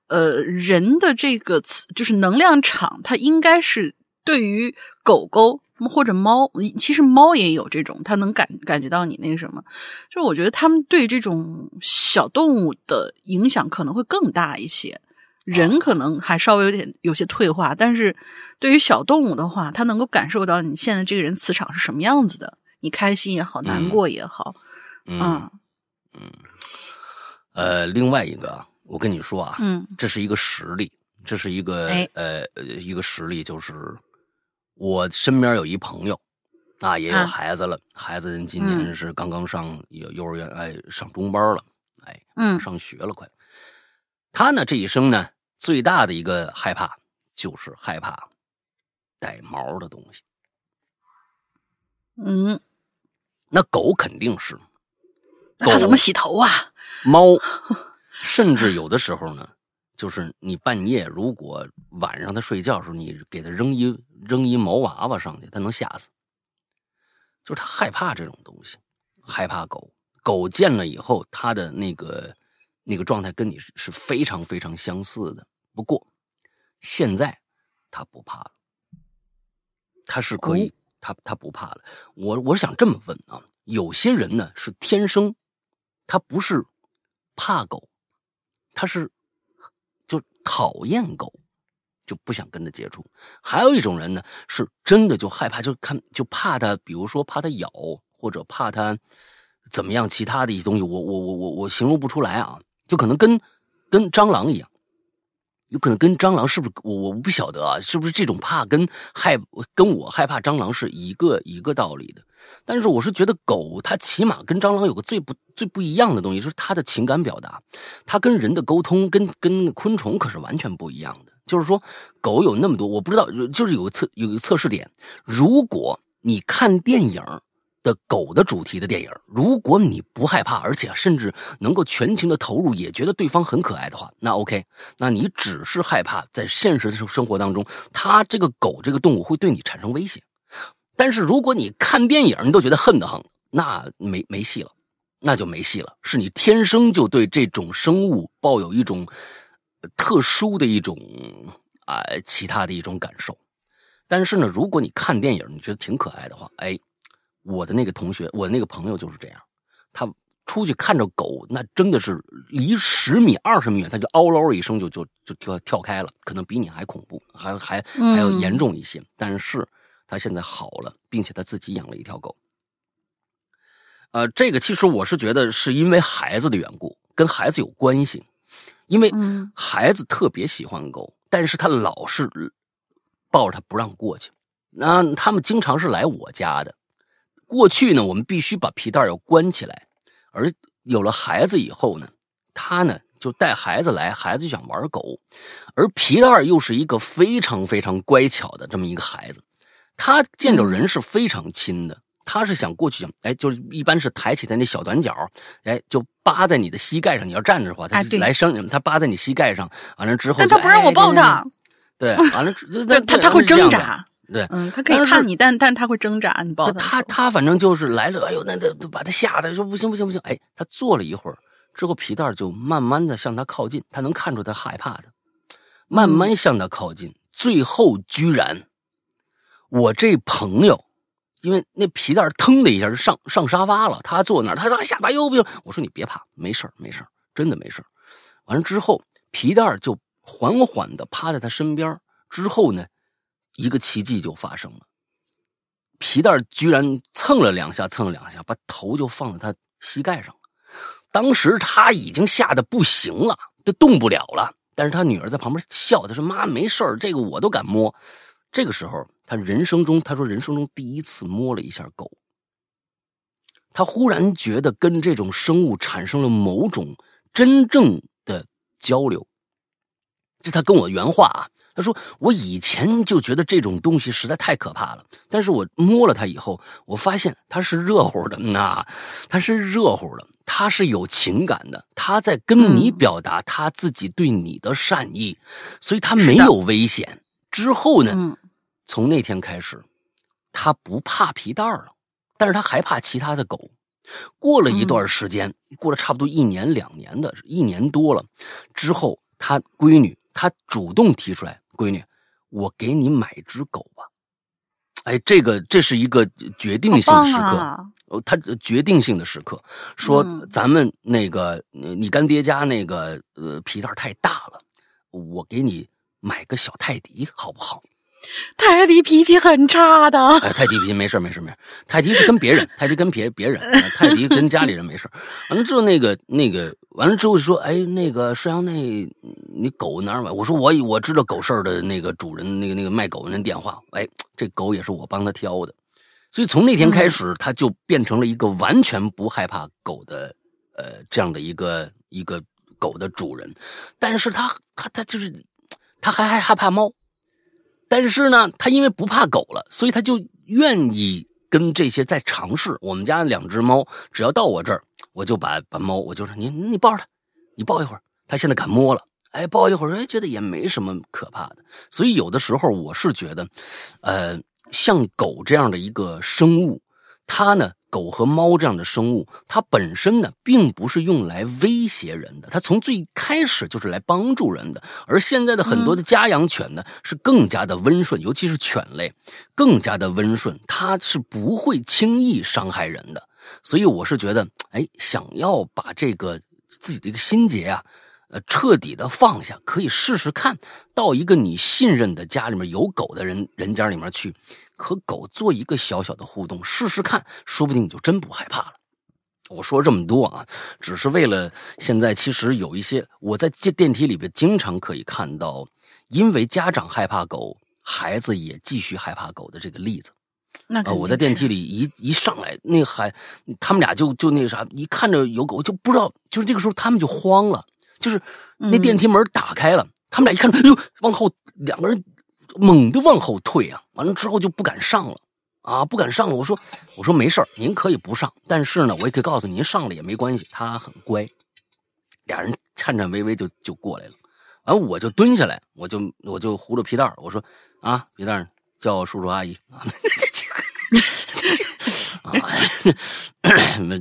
呃，人的这个词就是能量场，它应该是。对于狗狗或者猫，其实猫也有这种，它能感感觉到你那个什么。就我觉得他们对这种小动物的影响可能会更大一些。人可能还稍微有点有些退化，但是对于小动物的话，它能够感受到你现在这个人磁场是什么样子的，你开心也好，难过也好，嗯嗯。呃，另外一个，我跟你说啊，嗯，这是一个实例，这是一个呃一个实例，就是。我身边有一朋友，啊，也有孩子了，孩子今年是刚刚上幼幼儿园，哎，上中班了，哎，嗯，上学了快。他呢，这一生呢，最大的一个害怕就是害怕带毛的东西。嗯，那狗肯定是，狗怎么洗头啊？猫，甚至有的时候呢。就是你半夜如果晚上他睡觉的时候，你给他扔一扔一毛娃娃上去，他能吓死。就是他害怕这种东西，害怕狗。狗见了以后，他的那个那个状态跟你是非常非常相似的。不过现在他不怕了，他是可以，他他不怕了。我我是想这么问啊，有些人呢是天生，他不是怕狗，他是就讨厌狗，就不想跟它接触。还有一种人呢，是真的就害怕，就看就怕它，比如说怕它咬，或者怕它怎么样，其他的一些东西，我我我我我形容不出来啊，就可能跟跟蟑螂一样。有可能跟蟑螂是不是我我不晓得啊？是不是这种怕跟害跟我害怕蟑螂是一个一个道理的？但是我是觉得狗它起码跟蟑螂有个最不最不一样的东西，就是它的情感表达，它跟人的沟通跟跟昆虫可是完全不一样的。就是说，狗有那么多，我不知道，就是有个测有个测试点，如果你看电影。的狗的主题的电影，如果你不害怕，而且甚至能够全情的投入，也觉得对方很可爱的话，那 OK，那你只是害怕在现实生生活当中，它这个狗这个动物会对你产生威胁。但是如果你看电影，你都觉得恨得很，那没没戏了，那就没戏了。是你天生就对这种生物抱有一种特殊的一种啊其他的一种感受。但是呢，如果你看电影，你觉得挺可爱的话，哎。我的那个同学，我的那个朋友就是这样，他出去看着狗，那真的是离十米、二十米远，他就嗷嗷一声就就就跳跳开了，可能比你还恐怖，还还还要严重一些。但是他现在好了，并且他自己养了一条狗。呃，这个其实我是觉得是因为孩子的缘故，跟孩子有关系，因为孩子特别喜欢狗，但是他老是抱着他不让过去。那他们经常是来我家的。过去呢，我们必须把皮带要关起来，而有了孩子以后呢，他呢就带孩子来，孩子就想玩狗，而皮带又是一个非常非常乖巧的这么一个孩子，他见着人是非常亲的，他是想过去想，哎，就是一般是抬起他那小短脚，哎，就扒在你的膝盖上，你要站着的话，他来生，他扒在你膝盖上，完了之后，但他不让我抱他，对，完了，他他会挣扎。对，嗯，他可以看你，但但他会挣扎，你抱他，他反正就是来了，哎呦，那那把他吓得说不行不行不行，哎，他坐了一会儿之后，皮蛋就慢慢的向他靠近，他能看出他害怕的，慢慢向他靠近，最后居然，我这朋友，因为那皮蛋腾的一下就上上沙发了，他坐那儿，他他下巴又不行，我说你别怕，没事没事真的没事完了之后，皮蛋就缓缓的趴在他身边，之后呢。一个奇迹就发生了，皮蛋居然蹭了两下，蹭了两下，把头就放在他膝盖上了。当时他已经吓得不行了，都动不了了。但是他女儿在旁边笑，他说：“妈，没事儿，这个我都敢摸。”这个时候，他人生中，他说人生中第一次摸了一下狗，他忽然觉得跟这种生物产生了某种真正的交流。这他跟我原话啊。他说：“我以前就觉得这种东西实在太可怕了，但是我摸了它以后，我发现它是热乎的，那它是热乎的，它是有情感的，它在跟你表达它自己对你的善意，所以它没有危险。之后呢，从那天开始，他不怕皮蛋了，但是他还怕其他的狗。过了一段时间，过了差不多一年两年的，一年多了之后，他闺女。”他主动提出来，闺女，我给你买只狗吧。哎，这个这是一个决定性的时刻，哦，他决定性的时刻，说咱们那个你干爹家那个呃皮蛋太大了，我给你买个小泰迪好不好？泰迪脾气很差的。哎，泰迪脾气没事没事没事。泰迪是跟别人，泰迪跟别别人，泰迪跟家里人没事完了之后，那个那个完了之后就说，哎，那个摄阳那，你狗哪儿买？我说我我知道狗市的那个主人，那个那个卖狗的人电话。哎，这狗也是我帮他挑的，所以从那天开始，他就变成了一个完全不害怕狗的，呃，这样的一个一个狗的主人。但是他他他就是，他还还害怕猫。但是呢，他因为不怕狗了，所以他就愿意跟这些在尝试。我们家两只猫，只要到我这儿，我就把把猫，我就说你你抱着它，你抱一会儿，它现在敢摸了。哎，抱一会儿，哎，觉得也没什么可怕的。所以有的时候我是觉得，呃，像狗这样的一个生物，它呢狗和猫这样的生物，它本身呢，并不是用来威胁人的，它从最开始就是来帮助人的。而现在的很多的家养犬呢，是更加的温顺，尤其是犬类，更加的温顺，它是不会轻易伤害人的。所以我是觉得，哎，想要把这个自己的一个心结啊，呃，彻底的放下，可以试试看到一个你信任的家里面有狗的人人家里面去。和狗做一个小小的互动，试试看，说不定你就真不害怕了。我说这么多啊，只是为了现在其实有一些我在电电梯里边经常可以看到，因为家长害怕狗，孩子也继续害怕狗的这个例子。那我在电梯里一一上来，那个孩他们俩就就那啥，一看着有狗就不知道，就是这个时候他们就慌了，就是那电梯门打开了，他们俩一看，哎呦，往后两个人。猛地往后退啊！完了之后就不敢上了，啊，不敢上了。我说，我说没事您可以不上，但是呢，我也可以告诉您，上了也没关系，他很乖。俩人颤颤巍巍就就过来了，完我就蹲下来，我就我就糊着皮带我说啊，皮带叫叔叔阿姨 啊。啊，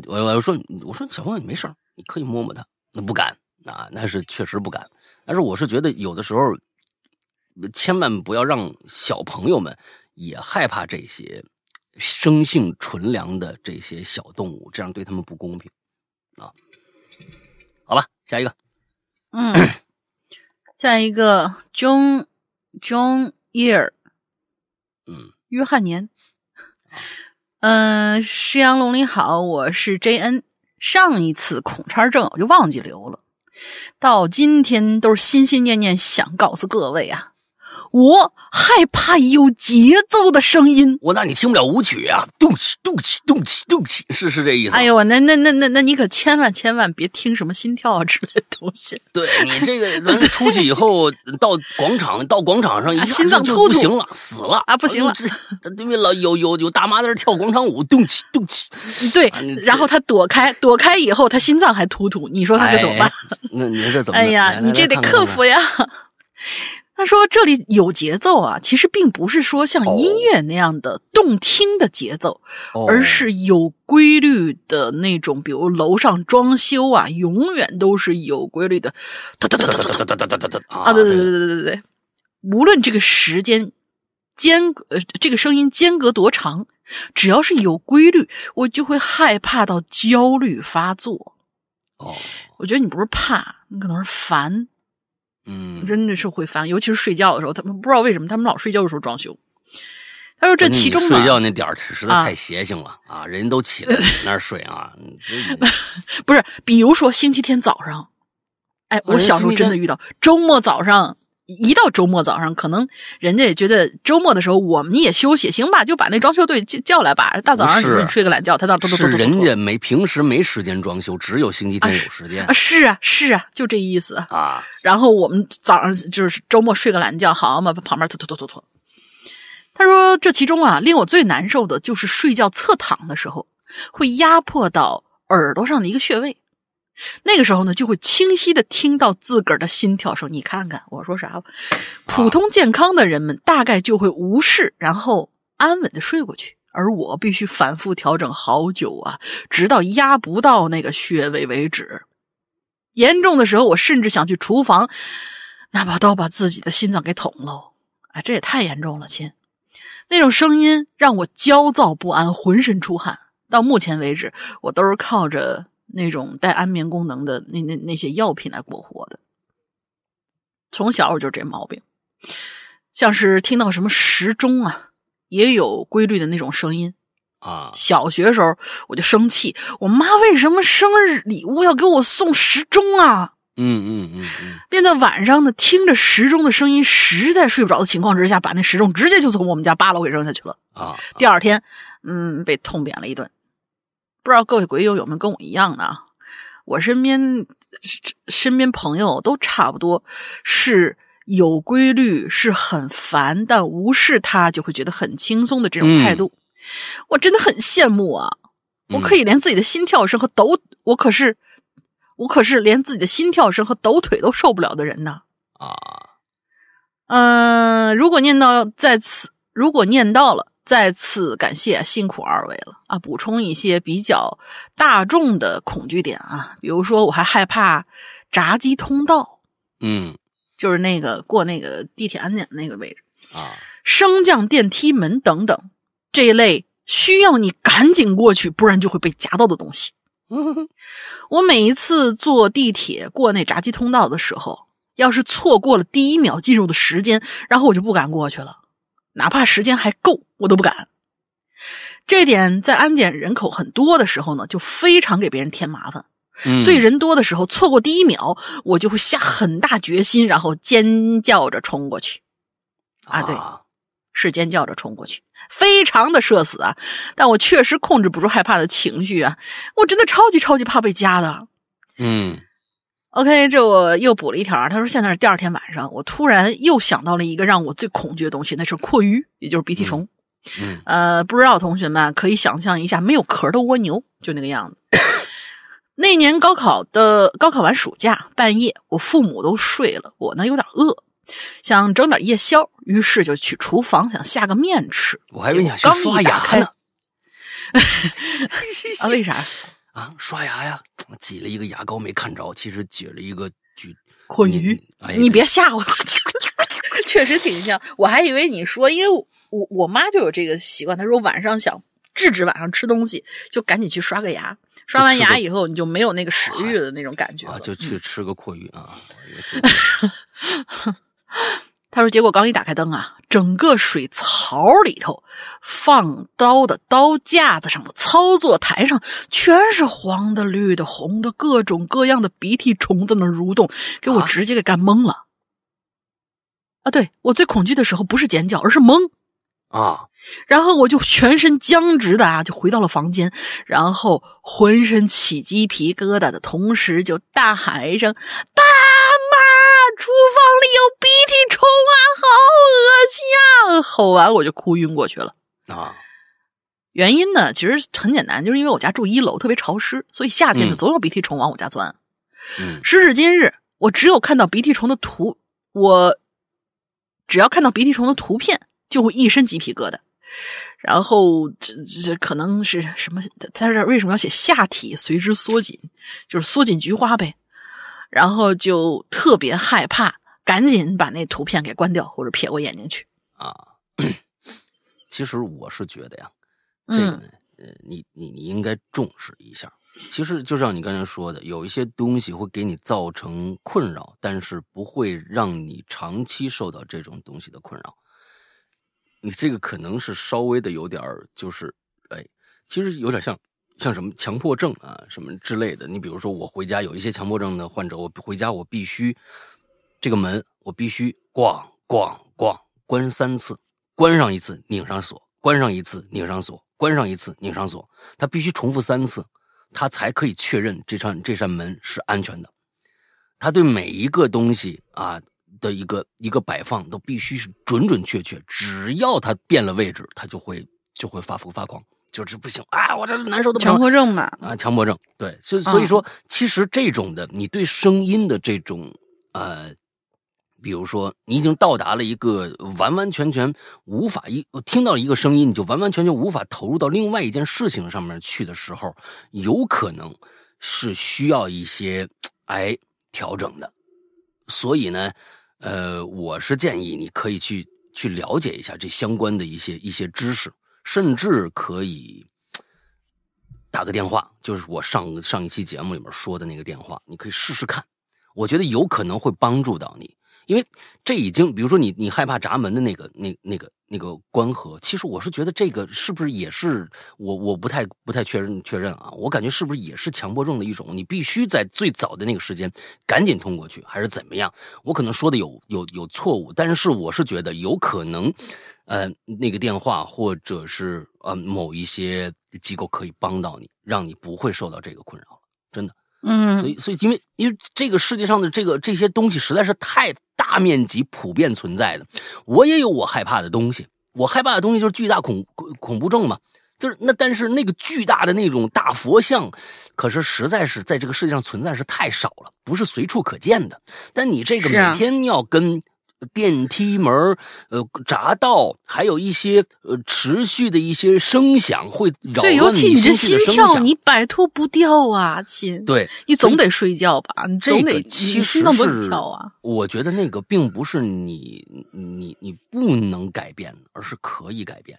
我我说我说小朋友你没事你可以摸摸他，那不敢啊，那是确实不敢。但是我是觉得有的时候。千万不要让小朋友们也害怕这些生性纯良的这些小动物，这样对他们不公平啊！好吧，下一个，嗯，下一个，John John Year，嗯，约翰年，嗯，石阳龙你好，我是 JN，上一次孔差症我就忘记留了，到今天都是心心念念想告诉各位啊。我害怕有节奏的声音。我那你听不了舞曲啊？动起动起动起动起，是是这意思。哎呦，那那那那那你可千万千万别听什么心跳啊之类的东西。对你这个人出去以后到广场到广场上一心脏突不行了，死了啊，不行了。因为老有有有大妈在那跳广场舞，动起动起。对，然后他躲开躲开以后，他心脏还突突，你说他可怎么办？那你这怎么？哎呀，你这得克服呀。他说：“这里有节奏啊，其实并不是说像音乐那样的动听的节奏，而是有规律的那种。比如楼上装修啊，永远都是有规律的，哒哒哒哒哒哒哒哒哒哒啊！对对对对对对对，无论这个时间间隔，呃，这个声音间隔多长，只要是有规律，我就会害怕到焦虑发作。哦，我觉得你不是怕，你可能是烦。”嗯，真的是会烦，尤其是睡觉的时候，他们不知道为什么，他们老睡觉的时候装修。他说这其中睡觉那点儿实在太邪性了啊！人都起来那儿睡啊，不是，比如说星期天早上，哎，我小时候真的遇到周末早上。一到周末早上，可能人家也觉得周末的时候我们也休息，行吧，就把那装修队叫叫来吧。大早上你睡个懒觉，他那都都是人家没平时没时间装修，只有星期天有时间啊。是啊，是啊，就这意思啊。然后我们早上就是周末睡个懒觉，好嘛，旁边拖拖拖拖拖。他说这其中啊，令我最难受的就是睡觉侧躺的时候，会压迫到耳朵上的一个穴位。那个时候呢，就会清晰的听到自个儿的心跳声。你看看我说啥了？普通健康的人们大概就会无视，然后安稳的睡过去。而我必须反复调整好久啊，直到压不到那个穴位为止。严重的时候，我甚至想去厨房拿把刀把自己的心脏给捅喽！哎，这也太严重了，亲。那种声音让我焦躁不安，浑身出汗。到目前为止，我都是靠着。那种带安眠功能的那那那些药品来过活的，从小我就这毛病，像是听到什么时钟啊，也有规律的那种声音啊。小学时候我就生气，我妈为什么生日礼物要给我送时钟啊？嗯嗯嗯嗯。便在晚上呢，听着时钟的声音，实在睡不着的情况之下，把那时钟直接就从我们家八楼给扔下去了啊。第二天，嗯，被痛扁了一顿。不知道各位鬼友有没有跟我一样的？我身边身边朋友都差不多是有规律，是很烦，但无视他就会觉得很轻松的这种态度。我真的很羡慕啊！我可以连自己的心跳声和抖，我可是我可是连自己的心跳声和抖腿都受不了的人呢。啊，嗯，如果念到在此，如果念到了。再次感谢辛苦二位了啊！补充一些比较大众的恐惧点啊，比如说我还害怕闸机通道，嗯就是那个过那个地铁安检的那个位置，啊，升降电梯门等等这一类需要你赶紧过去，不然就会被夹到的东西。嗯 我每一次坐地铁过那闸机通道的时候，要是错过了第一秒进入的时间，然后我就不敢过去了，哪怕时间还够，我都不敢。这点在安检人口很多的时候呢，就非常给别人添麻烦。嗯所以人多的时候，错过第一秒，我就会下很大决心，然后尖叫着冲过去。啊对是尖叫着冲过去，非常的社死啊！但我确实控制不住害怕的情绪啊，我真的超级超级怕被夹的。嗯 OK，这我又补了一条，他说现在是第二天晚上，我突然又想到了一个让我最恐惧的东西，那是阔鱼，也就是鼻涕虫。嗯呃，不知道同学们可以想象一下没有壳的蜗牛，就那个样子。那年高考的高考完暑假，半夜我父母都睡了，我呢有点饿，想整点夜宵，于是就去厨房想下个面吃。我还以为你想刷牙开呢 啊？为啥？啊，刷牙呀，挤了一个牙膏没看着，其实挤了一个举阔鱼，哎，你别吓我，确实挺像。我还以为你说，因为我我妈就有这个习惯，她说晚上想制止晚上吃东西，就赶紧去刷个牙。刷完牙以后，你就没有那个食欲的那种感觉了。啊，就嗯去吃个阔鱼啊。他说，结果刚一打开灯啊，整个水槽里头放刀的刀架子上的操作台上全是黄的、绿的、红的，各种各样的鼻涕虫在那蠕动，给我啊直接给干懵了。啊，对我最恐惧的时候不是尖叫，而是懵。啊，然后我就全身僵直的啊，就回到了房间，然后浑身起鸡皮疙瘩的同时，就大喊一声：“爸妈，厨房里有鼻涕虫啊，好恶心啊！”吼完我就哭晕过去了。啊，原因呢，其实很简单，就是因为我家住一楼，特别潮湿，所以夏天总有鼻涕虫往我家钻。嗯时至今日，我只有看到鼻涕虫的图，我只要看到鼻涕虫的图片，就会一身鸡皮疙瘩。然后这这可能是什么？他这为什么要写下体随之缩紧？就是缩紧菊花呗。然后就特别害怕，赶紧把那图片给关掉或者撇过眼睛去。啊，其实我是觉得呀，这个嗯呢，呃，你你你应该重视一下。其实就像你刚才说的，有一些东西会给你造成困扰，但是不会让你长期受到这种东西的困扰。你这个可能是稍微的有点，就是，哎，其实有点像像什么强迫症啊，什么之类的。你比如说，我回家有一些强迫症的患者，我回家我必须这个门我必须咣咣咣关三次，关上一次拧上锁，关上一次拧上锁，关上一次拧上锁，他必须重复三次，他才可以确认这扇这扇门是安全的。他对每一个东西啊的一个一个摆放都必须是准准确确，只要他变了位置，他就会就会发疯发狂，就是不行啊！我这难受的强迫症嘛，啊，强迫症，对，所以所以说，其实这种的，你对声音的这种呃，比如说你已经到达了一个完完全全无法一听到一个声音，你就完完全全无法投入到另外一件事情上面去的时候，有可能是需要一些哎调整的。所以呢，呃，我是建议你可以去去了解一下这相关的一些一些知识，甚至可以打个电话，就是我上上一期节目里面说的那个电话，你可以试试看，我觉得有可能会帮助到你，因为这已经，比如说你你害怕闸门的那个那那个那个关合，其实我是觉得这个是不是也是我我不太不太确认确认啊，我感觉是不是也是强迫症的一种，你必须在最早的那个时间赶紧通过去，还是怎么样？我可能说的有有有错误，但是我是觉得有可能。呃，那个电话或者是呃某一些机构可以帮到你，让你不会受到这个困扰，嗯，所以，所以因为因为这个世界上的这个这些东西实在是太大面积普遍存在的，我也有我害怕的东西，我害怕的东西就是巨大恐恐恐怖症嘛，就是那但是那个巨大的那种大佛像，可是实在是在这个世界上存在是太少了，不是随处可见的。但你这个每天要跟电梯门、呃闸道，还有一些呃持续的一些声响会扰对，尤乱其你这心跳，你摆脱不掉啊，亲。对，你总得睡觉吧？你总得，这个你其实心脏不跳啊。我觉得那个并不是你你你不能改变，而是可以改变。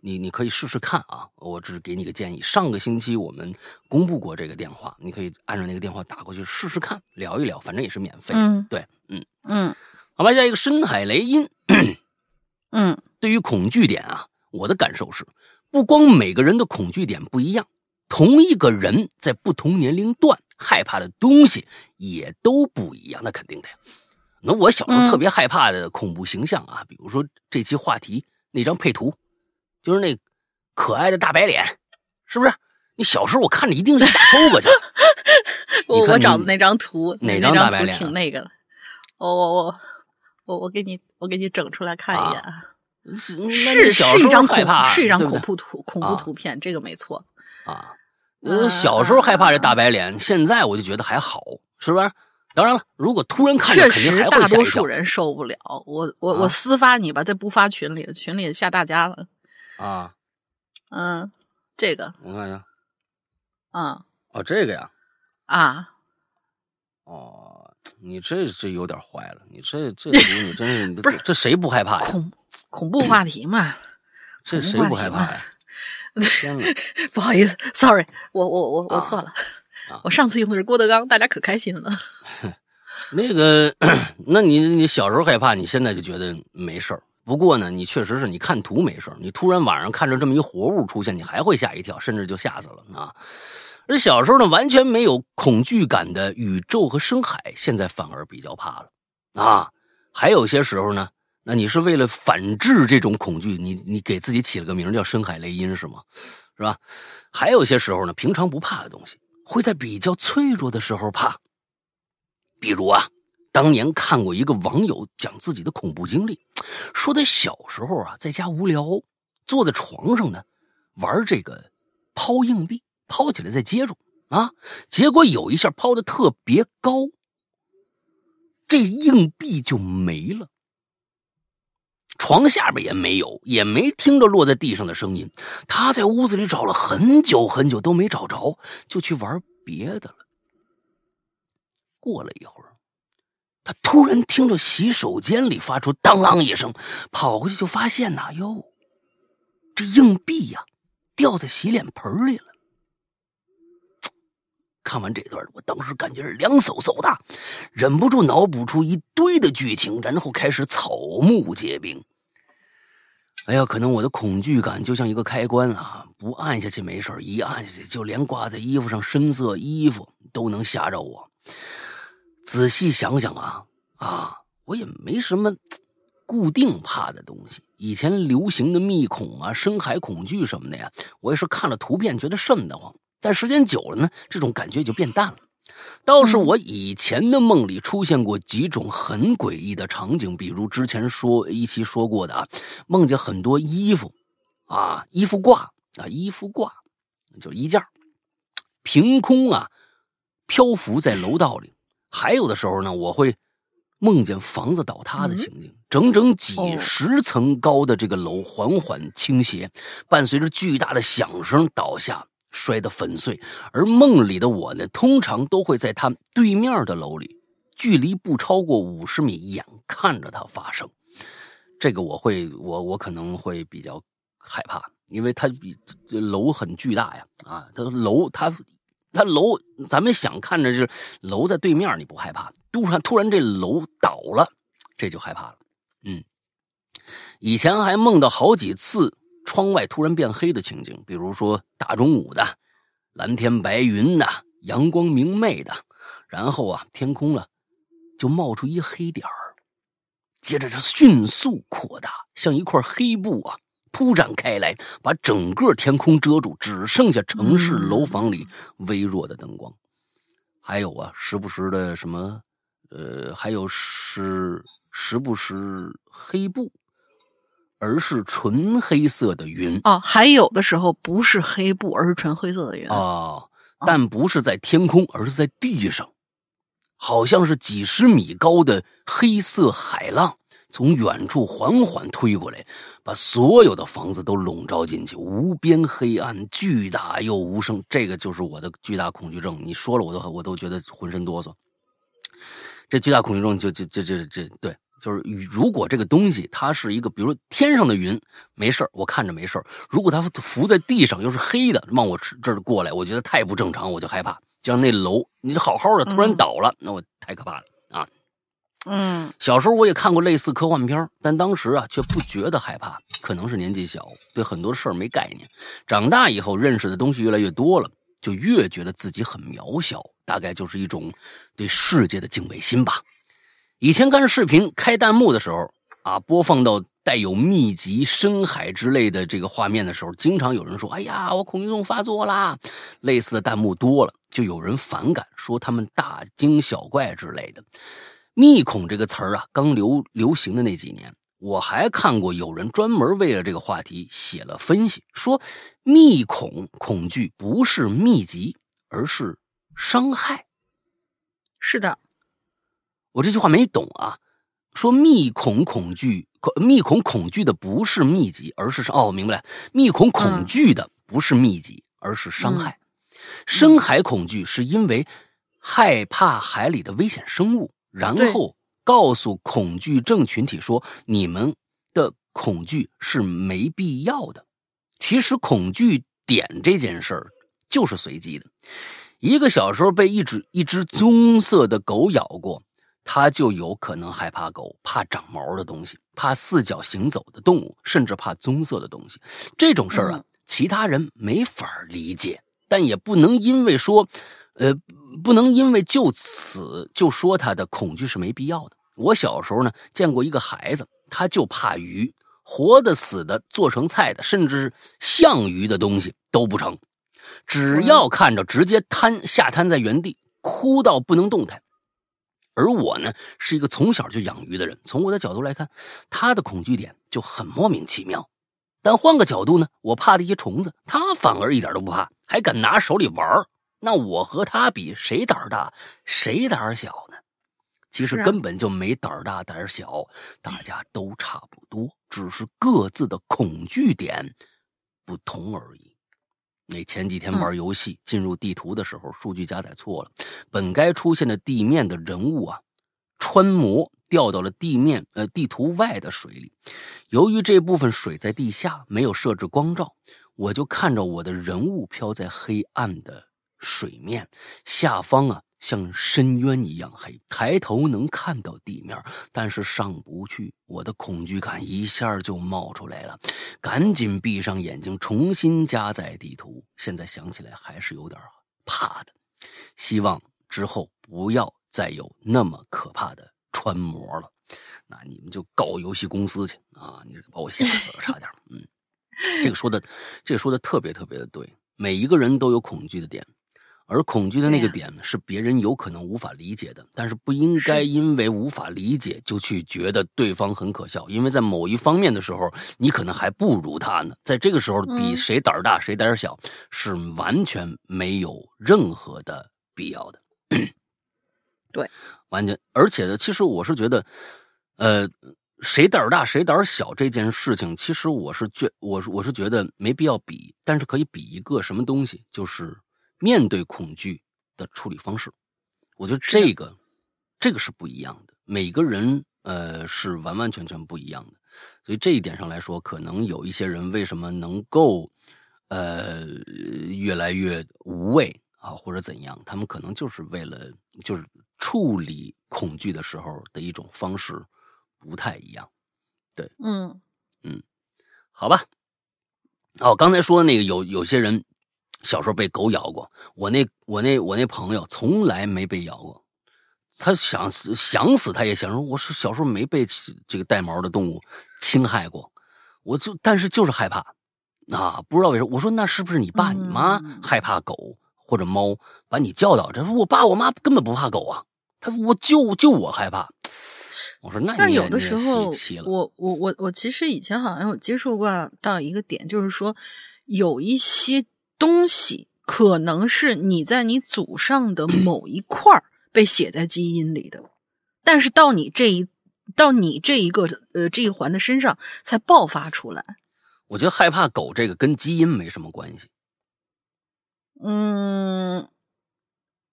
你你可以试试看啊！我只是给你个建议。上个星期我们公布过这个电话，你可以按照那个电话打过去试试看，聊一聊，反正也是免费。嗯对，嗯，嗯好吧，下一个深海雷音。嗯对于恐惧点啊，我的感受是，不光每个人的恐惧点不一样，同一个人在不同年龄段害怕的东西也都不一样，那肯定的呀。那我小时候嗯特别害怕的恐怖形象啊，比如说这期话题那张配图，就是那可爱的大白脸，是不是？你小时候我看着一定是想抽过去了。我找的那张图，哪那张大白脸啊挺那个的。我我我我我给你我给你整出来看一眼啊。是是是一张恐害怕，是一张恐怖图恐怖啊图片，这个没错。啊，我，小时候害怕这大白脸，现在我就觉得还好，是不是？当然了，如果突然看着，确肯定还实，大多数人受不了。我我啊我私发你吧，这不发群里，群里吓大家了。啊。嗯，这个，我看一下，嗯哦，这个呀，啊，哦，你这这有点坏了，你这这 图你真是不是这谁不害怕呀？恐恐怖话题嘛。这谁不害怕呀？不好意思，sorry，我我我我错了。啊我上次用的是郭德纲，大家可开心了。那个，那你你小时候害怕，你现在就觉得没事儿。不过呢，你确实是你看图没事儿，你突然晚上看着这么一活物出现，你还会吓一跳，甚至就吓死了啊。而小时候呢，完全没有恐惧感的宇宙和深海，现在反而比较怕了啊。还有些时候呢，那你是为了反制这种恐惧，你你给自己起了个名叫深海雷音是吗？是吧？还有些时候呢，平常不怕的东西，会在比较脆弱的时候怕。比如啊，当年看过一个网友讲自己的恐怖经历，说他小时候啊，在家无聊，坐在床上呢，玩这个抛硬币，抛起来再接住啊，结果有一下抛的特别高，这硬币就没了。床下边也没有，也没听着落在地上的声音。他在屋子里找了很久很久都没找着，就去玩别的了。过了一会儿，他突然听着洗手间里发出当啷一声，跑过去就发现呐，哟，这硬币呀、掉在洗脸盆里了。看完这段，我当时感觉是凉飕飕的，忍不住脑补出一堆的剧情，然后开始草木皆兵。哎呀，可能我的恐惧感就像一个开关啊，不按下去没事一按下去，就连挂在衣服上深色衣服都能吓着我。仔细想想啊啊，我也没什么固定怕的东西。以前流行的密恐啊、深海恐惧什么的呀，我也是看了图片觉得瘆得慌。但时间久了呢，这种感觉也就变淡了。倒是我以前的梦里出现过几种很诡异的场景，比如之前说一期说过的啊，梦见很多衣服啊，衣服挂啊，衣服挂就衣架，凭空啊漂浮在楼道里。还有的时候呢，我会梦见房子倒塌的情景，整整几十层高的这个楼缓缓倾斜，伴随着巨大的响声倒下。摔得粉碎，而梦里的我呢，通常都会在他对面的楼里，距离不超过五十米，眼看着它发生。这个我会，我我可能会比较害怕，因为它比这楼很巨大呀，啊，它楼它它楼，咱们想看着就是楼在对面，你不害怕，突然突然这楼倒了，这就害怕了。嗯，以前还梦到好几次。窗外突然变黑的情景，比如说大中午的，蓝天白云的，阳光明媚的，然后啊，天空了就冒出一黑点儿，接着就迅速扩大，像一块黑布啊铺展开来，把整个天空遮住，只剩下城市楼房里微弱的灯光。还有啊，时不时的什么，呃，还有是时不时黑布。而是纯黑色的云哦，还有的时候不是黑布，而是纯黑色的云哦，但不是在天空，而是在地上，好像是几十米高的黑色海浪从远处缓缓推过来，把所有的房子都笼罩进去，无边黑暗，巨大又无声。这个就是我的巨大恐惧症。你说了，我都我都觉得浑身哆嗦。这巨大恐惧症就就就就这对，就是如果这个东西它是一个，比如说天上的云，没事我看着没事如果它浮在地上又是黑的，往我这儿过来，我觉得太不正常，我就害怕。就像那楼，你好好的突然倒了，那我太可怕了啊！嗯，小时候我也看过类似科幻片，但当时啊却不觉得害怕，可能是年纪小，对很多事儿没概念。长大以后认识的东西越来越多了，就越觉得自己很渺小。大概就是一种对世界的敬畏心吧。以前看视频开弹幕的时候啊，播放到带有密集深海之类的这个画面的时候，经常有人说：“哎呀，我恐惧症发作啦！”类似的弹幕多了，就有人反感，说他们大惊小怪之类的。密恐这个词儿啊，刚流流行的那几年，我还看过有人专门为了这个话题写了分析，说密恐恐惧不是密集，而是。伤害，是的，我这句话没懂啊。说密恐恐惧，密恐恐惧的不是密集，而是哦，明白了。密恐恐惧的不是密集，而是伤害。深海恐惧是因为害怕海里的危险生物，然后告诉恐惧症群体说你们的恐惧是没必要的。其实恐惧点这件事儿就是随机的。一个小时候被一只一只棕色的狗咬过，他就有可能害怕狗，怕长毛的东西，怕四脚行走的动物，甚至怕棕色的东西。这种事儿啊，其他人没法理解，但也不能因为说，呃，不能因为就此就说他的恐惧是没必要的。我小时候呢，见过一个孩子，他就怕鱼，活的、死的、做成菜的，甚至像鱼的东西都不成。只要看着，直接瘫下瘫在原地，哭到不能动弹。而我呢，是一个从小就养鱼的人，从我的角度来看，他的恐惧点就很莫名其妙。但换个角度呢，我怕的一些虫子，他反而一点都不怕，还敢拿手里玩那我和他比，谁胆大，谁胆小呢？其实根本就没胆大胆小，大家都差不多，只是各自的恐惧点不同而已。那前几天玩游戏进入地图的时候，数据加载错了，本该出现的地面的人物啊，穿模掉到了地面呃地图外的水里。由于这部分水在地下，没有设置光照，我就看着我的人物飘在黑暗的水面下方啊。像深渊一样黑，抬头能看到地面，但是上不去。我的恐惧感一下就冒出来了，赶紧闭上眼睛，重新加载地图。现在想起来还是有点怕的，希望之后不要再有那么可怕的穿模了。那你们就告游戏公司去啊！你把我吓死了，差点。嗯，这个说的，这个说的特别特别的对，每一个人都有恐惧的点。而恐惧的那个点是别人有可能无法理解的，但是不应该因为无法理解就去觉得对方很可笑，因为在某一方面的时候，你可能还不如他呢。在这个时候，比谁胆儿大谁胆儿小是完全没有任何的必要的。对，完全。而且呢，其实我是觉得，呃，谁胆儿大谁胆儿小这件事情，其实我是觉，我是我是觉得没必要比，但是可以比一个什么东西，就是。面对恐惧的处理方式，我觉得这个，这个是不一样的。每个人呃是完完全全不一样的，所以这一点上来说，可能有一些人为什么能够呃越来越无畏啊，或者怎样，他们可能就是为了就是处理恐惧的时候的一种方式不太一样。对，嗯嗯，好吧。哦，刚才说那个有有些人。小时候被狗咬过，我那我那我那朋友从来没被咬过，他想死想死他也想说，我是小时候没被这个带毛的动物侵害过，我就但是就是害怕，啊，不知道为什么。我说那是不是你爸你妈害怕狗或者猫，把你教导着？说我爸我妈根本不怕狗啊，他我就就我害怕。我说那但有的时候，我我我我其实以前好像有接触过到一个点，就是说有一些。东西可能是你在你祖上的某一块被写在基因里的，但是到你这一到你这一个呃这一环的身上才爆发出来。我觉得害怕狗这个跟基因没什么关系。嗯，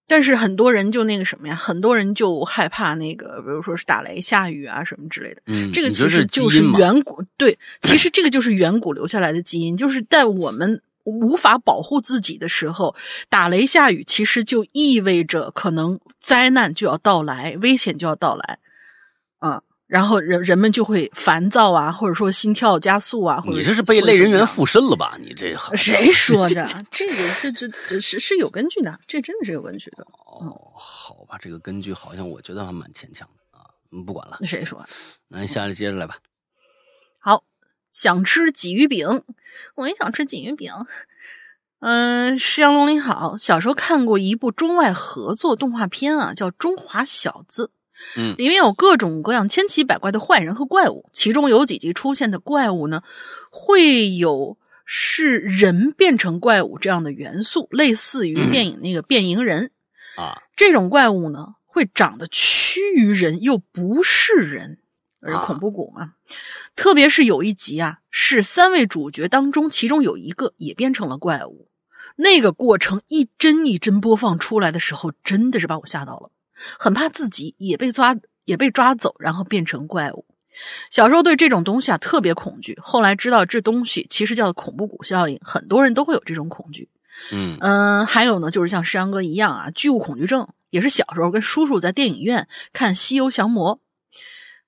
但是很多人就那个什么呀，很多人就害怕那个，比如说是打雷、下雨啊什么之类的。嗯，这个其实就是远古对，其实这个就是远古留下来的基因，就是在我们无法保护自己的时候，打雷下雨，其实就意味着可能灾难就要到来，危险就要到来，嗯，然后人人们就会烦躁啊，或者说心跳加速啊，或者你这是被类人猿附身了吧？你这谁说的？这个这这这是是有根据的，这真的是有根据的。哦，好吧，这个根据好像我觉得还蛮牵强的啊。嗯，不管了，那谁说的？那下来接着来吧。好，想吃鲫鱼饼，我也想吃鲫鱼饼。嗯，石阳龙你好，小时候看过一部中外合作动画片啊，叫《中华小子》。嗯里面有各种各样千奇百怪的坏人和怪物，其中有几集出现的怪物呢，会有是人变成怪物这样的元素，类似于电影那个变形人。啊，这种怪物呢，会长得趋于人，又不是人，而恐怖谷嘛。特别是有一集啊，是三位主角当中，其中有一个也变成了怪物。那个过程一帧一帧播放出来的时候，真的是把我吓到了，很怕自己也被抓，也被抓走，然后变成怪物。小时候对这种东西啊特别恐惧，后来知道这东西其实叫恐怖谷效应，很多人都会有这种恐惧。嗯嗯，还有呢，就是像山羊哥一样啊，巨物恐惧症，也是小时候跟叔叔在电影院看《西游降魔》。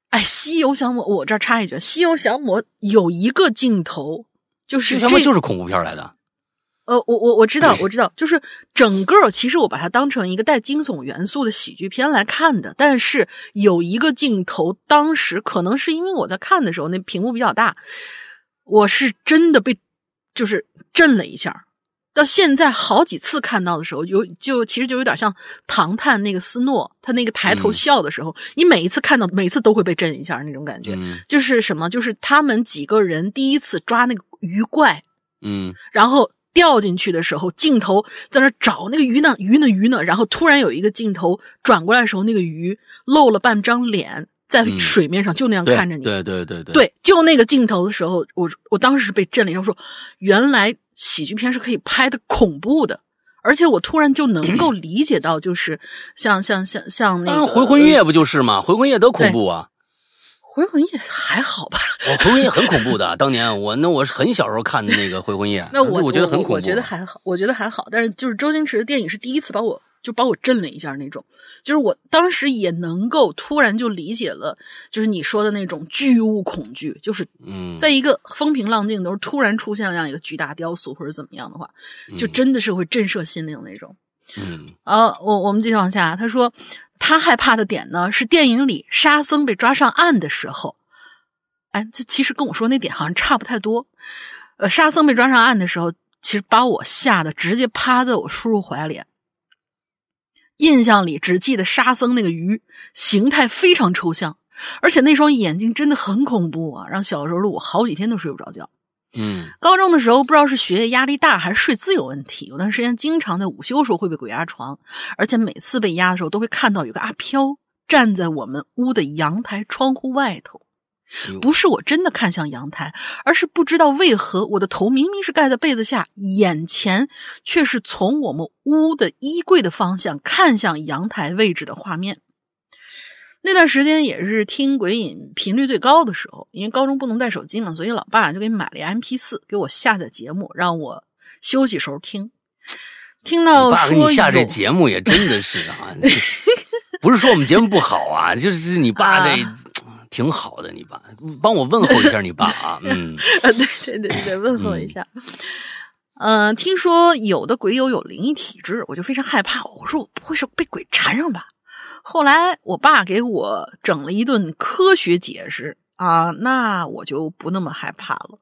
哎，《西游降魔》，我这儿插一句，《西游降魔》有一个镜头，就是这就是恐怖片来的？呃，我我我知道，我知道，就是整个其实我把它当成一个带惊悚元素的喜剧片来看的。但是有一个镜头，当时可能是因为我在看的时候那屏幕比较大，我是真的被就是震了一下。到现在好几次看到的时候，有就其实就有点像《唐探》那个斯诺，他那个抬头嗯笑的时候，你每一次看到，每次都会被震一下那种感觉。嗯就是什么？就是他们几个人第一次抓那个鱼怪，嗯然后掉进去的时候，镜头在那找那个鱼呢，鱼呢，鱼呢，然后突然有一个镜头转过来的时候，那个鱼露了半张脸在嗯水面上，就那样看着你。对对对对对就那个镜头的时候，我我当时是被震了一下，我说原来喜剧片是可以拍的恐怖的。而且我突然就能够理解到，就是像像像像那个回魂夜不就是吗？回魂夜多恐怖啊！回魂夜还好吧？我回魂夜很恐怖的，当年我那我是很小时候看的那个回魂夜，那我我觉得很恐怖。我觉得还好，我觉得还好。但是就是周星驰的电影是第一次把我就把我震了一下那种，就是我当时也能够突然就理解了，就是你说的那种巨物恐惧，就是嗯，在一个风平浪静的时候突然出现了这样一个巨大雕塑或者怎么样的话，就嗯真的是会震慑心灵那种。嗯呃，我我们继续往下，他说他害怕的点呢是电影里沙僧被抓上岸的时候，哎，这其实跟我说那点好像差不太多。呃，沙僧被抓上岸的时候，其实把我吓得直接趴在我叔叔怀里。印象里只记得沙僧那个鱼形态非常抽象，而且那双眼睛真的很恐怖啊，让小时候的我好几天都睡不着觉。嗯高中的时候，不知道是学业压力大还是睡姿有问题，有段时间经常在午休时候会被鬼压床，而且每次被压的时候都会看到有个阿飘站在我们屋的阳台窗户外头。哟不是我真的看向阳台，而是不知道为何我的头明明是盖在被子下，眼前却是从我们屋的衣柜的方向看向阳台位置的画面。那段时间也是听鬼影频率最高的时候，因为高中不能带手机嘛，所以老爸就给买了 MP 四，给我下载节目，让我休息时候听。听到说你下这有节目也真的是啊，不是说我们节目不好啊，就是你爸这啊挺好的，你爸帮我问候一下你爸啊，嗯啊，对对对对，问候一下。嗯、听说有的鬼友有灵异体质，我就非常害怕。我说我不会是被鬼缠上吧？后来我爸给我整了一顿科学解释啊，那我就不那么害怕了。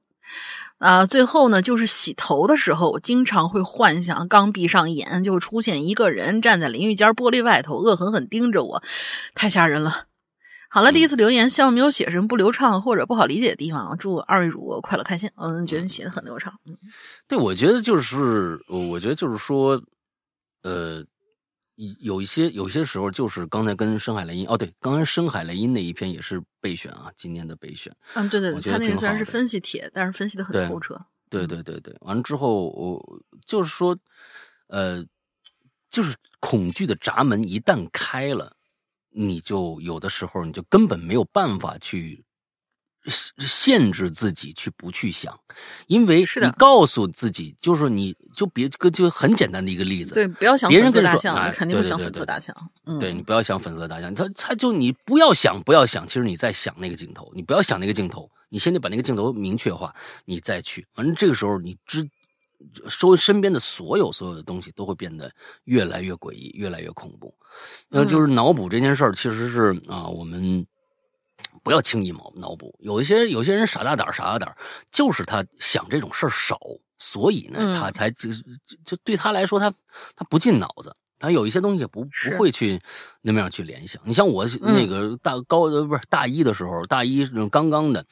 啊，最后呢，就是洗头的时候，我经常会幻想，刚闭上眼就出现一个人站在淋浴间玻璃外头，恶狠狠盯着我，太吓人了。好了，第一次留言，希望没有写什么不流畅或者不好理解的地方。祝二位主播快乐开心。嗯，觉得你写的很流畅。嗯对，我觉得就是，我我觉得就是说，呃，有一些有些时候就是刚才跟深海雷音哦，对，刚才深海雷音那一篇也是备选啊，今年的备选。嗯，对对对，他那个虽然是分析帖，但是分析的很透彻。对对对对，完了之后，我就是说，呃，就是恐惧的闸门一旦开了，你就有的时候你就根本没有办法去限制自己去不去想，因为你告诉自己，就是你就别就很简单的一个例子，对，不要想。别人粉色大象，跟你说哎你肯定会想粉色大象。嗯，对你不要想粉色大象，他他就你不要想不要想，其实你在想那个镜头，你不要想那个镜头，你先得把那个镜头明确化，你再去，反正这个时候你知周身边的所有所有的东西都会变得越来越诡异，越来越恐怖。那嗯就是脑补这件事儿，其实是啊，我们不要轻易脑脑补。有一些有些人傻大胆儿傻大胆儿，就是他想这种事儿少，所以呢，嗯他才就就就对他来说，他他不进脑子。他有一些东西不不会去那么样去联想。你像我那个大高呃不是大一的时候，大一刚刚的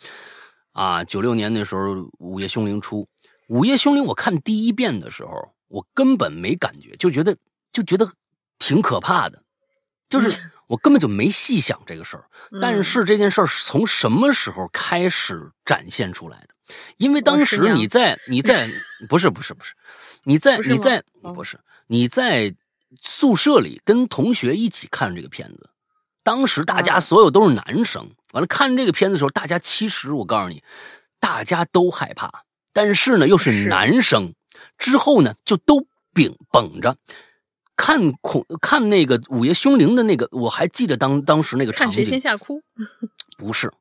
啊，九六年那时候《午夜凶铃》出，《午夜凶铃》我看第一遍的时候，我根本没感觉，就觉得就觉得挺可怕的，就是 我根本就没细想这个事儿。嗯。但是这件事儿是从什么时候开始展现出来的？因为当时你在你在 不是不是不是，你在你在哦。不是你在宿舍里跟同学一起看这个片子，当时大家啊所有都是男生，完了看这个片子的时候，大家其实我告诉你，大家都害怕，但是呢又是是男生，之后呢就都秉绷着。看恐看那个《午夜凶铃》的那个，我还记得当当时那个场景。看谁先吓哭。不是，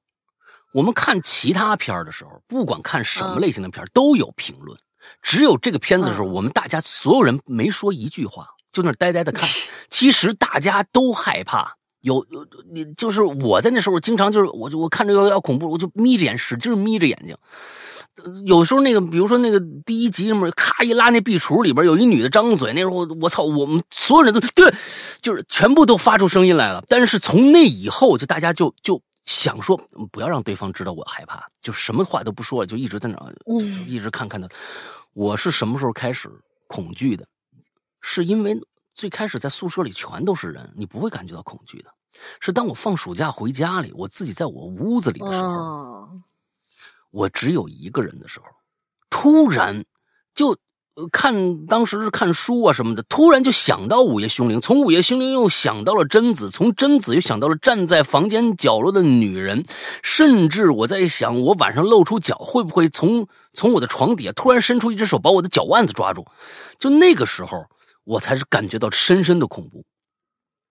我们看其他片儿的时候，不管看什么嗯类型的片儿，都有评论。只有这个片子的时候，嗯我们大家所有人没说一句话，就那呆呆的看。其实大家都害怕。有有你就是我在那时候经常就是我就我看着要要恐怖，我就眯着眼使劲眯着眼睛。呃有时候那个，比如说那个第一集里面，咔一拉那壁橱里边有一女的张嘴，那时候我操，我们所有人都对，就是全部都发出声音来了。但是从那以后，就大家就就想说，嗯不要让对方知道我害怕，就什么话都不说了，就一直在那儿，嗯就一直看看他。我是什么时候开始恐惧的？是因为最开始在宿舍里全都是人，你不会感觉到恐惧的。是当我放暑假回家里，我自己在我屋子里的时候，哦，我只有一个人的时候，突然就呃看当时是看书啊什么的，突然就想到午夜凶铃，从午夜凶铃又想到了贞子，从贞子又想到了站在房间角落的女人，甚至我在想，我晚上露出脚会不会从从我的床底下突然伸出一只手把我的脚腕子抓住？就那个时候，我才是感觉到深深的恐怖。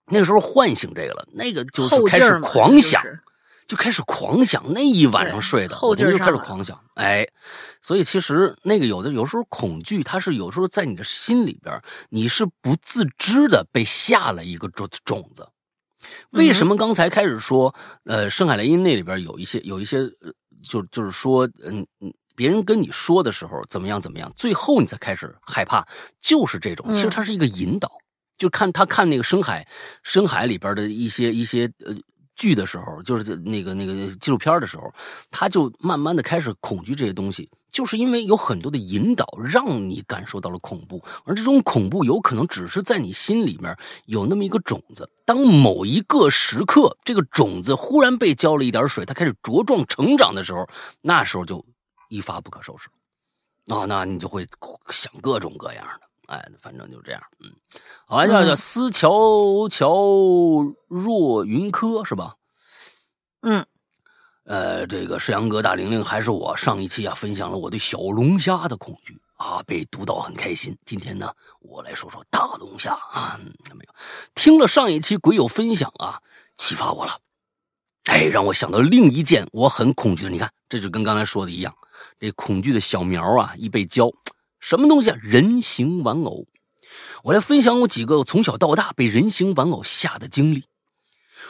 那个时候唤醒这个了，那个就是开始狂想，就是就开始狂想，那一晚上睡的，后我就开始狂想，哎，所以其实那个有的有时候恐惧，它是有时候在你的心里边，你是不自知的被下了一个种种子。为什么刚才开始说，呃，深海雷音那里边有一些有一些，呃就就是说，嗯嗯，别人跟你说的时候怎么样怎么样，最后你才开始害怕，就是这种。嗯其实它是一个引导，就看他看那个深海深海里边的一些一些呃剧的时候，就是那个那个纪录片的时候，他就慢慢的开始恐惧这些东西，就是因为有很多的引导，让你感受到了恐怖，而这种恐怖有可能只是在你心里面有那么一个种子，当某一个时刻，这个种子忽然被浇了一点水，它开始茁壮成长的时候，那时候就一发不可收拾。啊、那你就会想各种各样的，哎，反正就这样，嗯，好像叫叫嗯思乔乔若云柯是吧？嗯，呃，这个是杨哥、大玲玲还是我上一期啊分享了我对小龙虾的恐惧啊，被读到很开心。今天呢，我来说说大龙虾啊，嗯没有听了上一期鬼友分享啊，启发我了，哎，让我想到另一件我很恐惧的。你看，这就跟刚才说的一样，这恐惧的小苗啊，一被浇，什么东西啊？人形玩偶。我来分享我几个从小到大被人形玩偶吓的经历。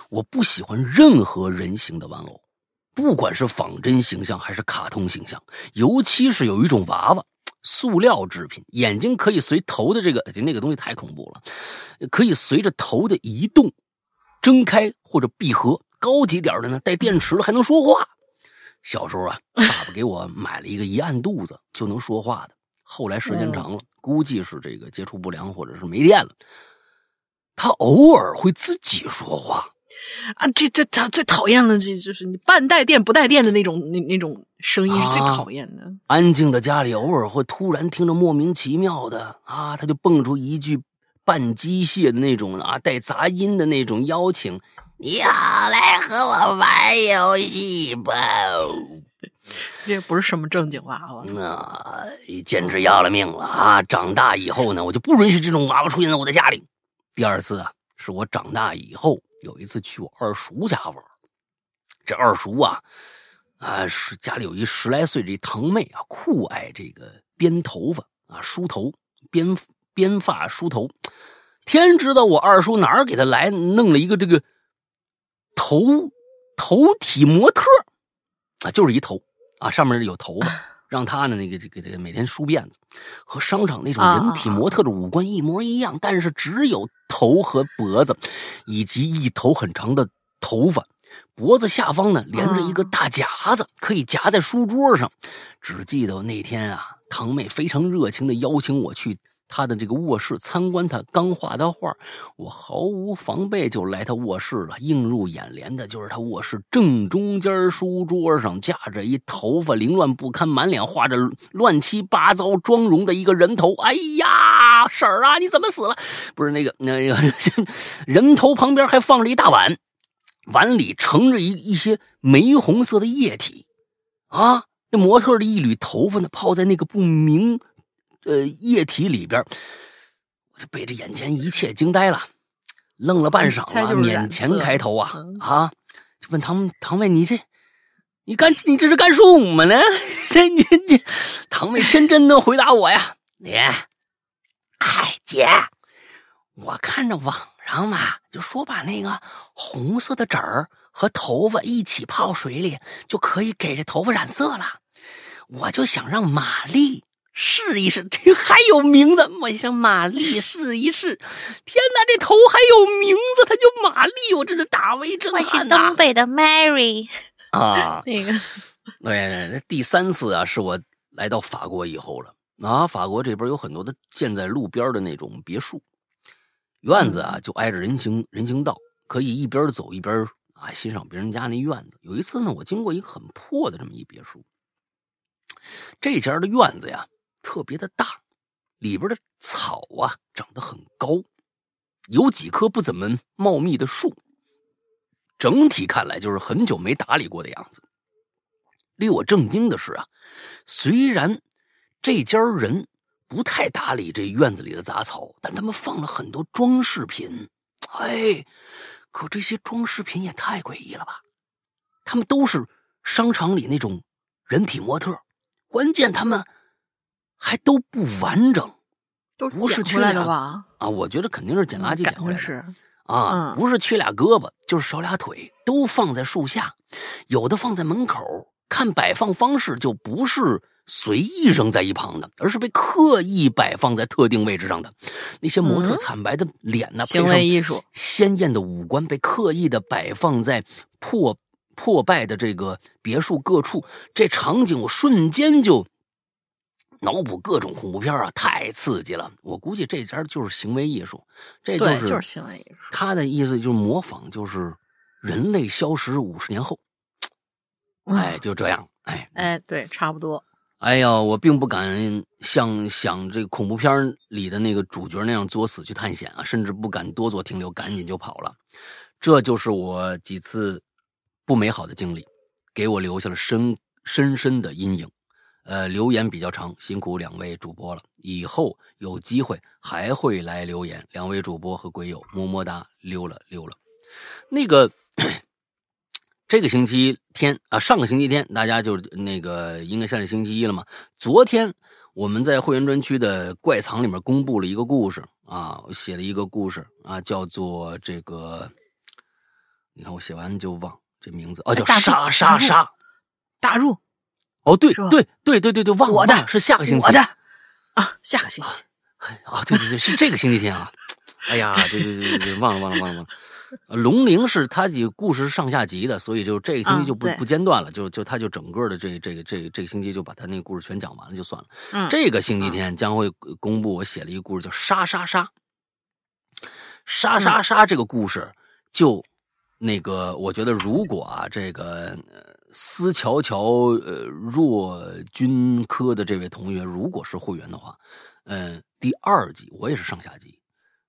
我不喜欢任何人形的玩偶，不管是仿真形象还是卡通形象，尤其是有一种娃娃，塑料制品，眼睛可以随头的这个那个东西太恐怖了，可以随着头的移动睁开或者闭合。高级点的呢，带电池的还能说话。小时候啊，爸爸给我买了一个一按肚子就能说话的。后来时间长了，估计是这个接触不良或者是没电了，他偶尔会自己说话。啊，这这他最讨厌的，这就是你半带电不带电的那种那那种声音是最讨厌的。安静的家里，偶尔会突然听着莫名其妙的啊，他就蹦出一句半机械的那种啊，带杂音的那种邀请：“你好，来和我玩游戏吧。”这不是什么正经娃娃，那简直要了命了啊！长大以后呢，我就不允许这种娃娃出现在我的家里。第二次啊，是我长大以后。有一次去我二叔家玩，这二叔啊，啊是家里有一十来岁这堂妹啊，酷爱这个编头发啊，梳头，编编发梳头。天知道我二叔哪儿给他来弄了一个这个头头体模特啊，就是一头啊，上面有头发，让他呢那个这个这个每天梳辫子，和商场那种人体模特的五官一模一样，但是只有。头和脖子，以及一头很长的头发，脖子下方呢连着一个大夹子，可以夹在书桌上。只记得那天啊，堂妹非常热情的邀请我去他的这个卧室参观他刚画的画，我毫无防备就来他卧室了。映入眼帘的就是他卧室正中间书桌上架着一头发凌乱不堪、满脸画着乱七八糟妆容的一个人头。哎呀！婶儿啊，你怎么死了？不是那个那个人头旁边还放着一大碗，碗里盛着一一些玫红色的液体啊！那模特的一缕头发呢，泡在那个不明呃液体里边，我就被这眼前一切惊呆了，愣了半晌啊，勉强开头啊啊，就问唐唐妹，你这你干你这是干什么呢？这你你唐妹天真的回答我呀，你。哎，姐，我看着网上嘛，就说把那个红色的纸儿和头发一起泡水里，就可以给这头发染色了。我就想让玛丽试一试，这还有名字，我想玛丽试一试。天哪，这头还有名字，它叫玛丽，我真的大为震撼呐！东北的 Mary 啊，那个，对，第三次啊，是我来到法国以后了。啊，法国这边有很多的建在路边的那种别墅，院子啊就挨着人行人行道，可以一边走一边啊欣赏别人家那院子。有一次呢，我经过一个很破的这么一别墅，这家的院子呀特别的大，里边的草啊长得很高，有几棵不怎么茂密的树，整体看来就是很久没打理过的样子。令我震惊的是啊，虽然。这家人不太打理这院子里的杂草，但他们放了很多装饰品。哎，可这些装饰品也太诡异了吧！他们都是商场里那种人体模特，关键他们还都不完整，都不是捡回来的吧？啊，我觉得肯定是捡垃圾捡回来的。啊，不是缺俩胳膊，就是少俩腿，都放在树下，有的放在门口。看摆放方式就不是。随意扔在一旁的，而是被刻意摆放在特定位置上的。那些模特惨白的脸呢？行为艺术，鲜艳的五官被刻意的摆放在破破败的这个别墅各处。这场景我瞬间就脑补各种恐怖片啊，太刺激了！我估计这家就是行为艺术，这就是就是行为艺术。他的意思就是模仿，就是人类消失五十年后，哎，就这样，哎哎，对，差不多。哎呀，我并不敢像想这个恐怖片里的那个主角那样作死去探险啊，甚至不敢多做停留，赶紧就跑了。这就是我几次不美好的经历，给我留下了深深深的阴影。呃，留言比较长，辛苦两位主播了。以后有机会还会来留言。两位主播和鬼友么么哒，溜了溜了。那个。这个星期天啊，上个星期天，大家就那个应该现在星期一了嘛。昨天我们在会员专区的怪藏里面公布了一个故事啊，我写了一个故事啊，叫做这个，你看我写完就忘这名字哦，叫杀杀杀，大入，哦对对对对对对，忘了，是下个星期。我的。啊，下个星期啊，对对对，是这个星期天啊，哎呀，对对对对对，忘了忘了忘了忘了。龙陵是它几个故事是上下集的，所以就这个星期就不不间断了，就就他就整个的这这个这这个星期就把他那个故事全讲完了就算了。嗯，这个星期天将会公布我写了一个故事叫《杀杀杀》，杀杀杀这个故事就那个，我觉得如果啊，这个思乔乔呃若君科的这位同学如果是会员的话，嗯，第二集我也是上下集，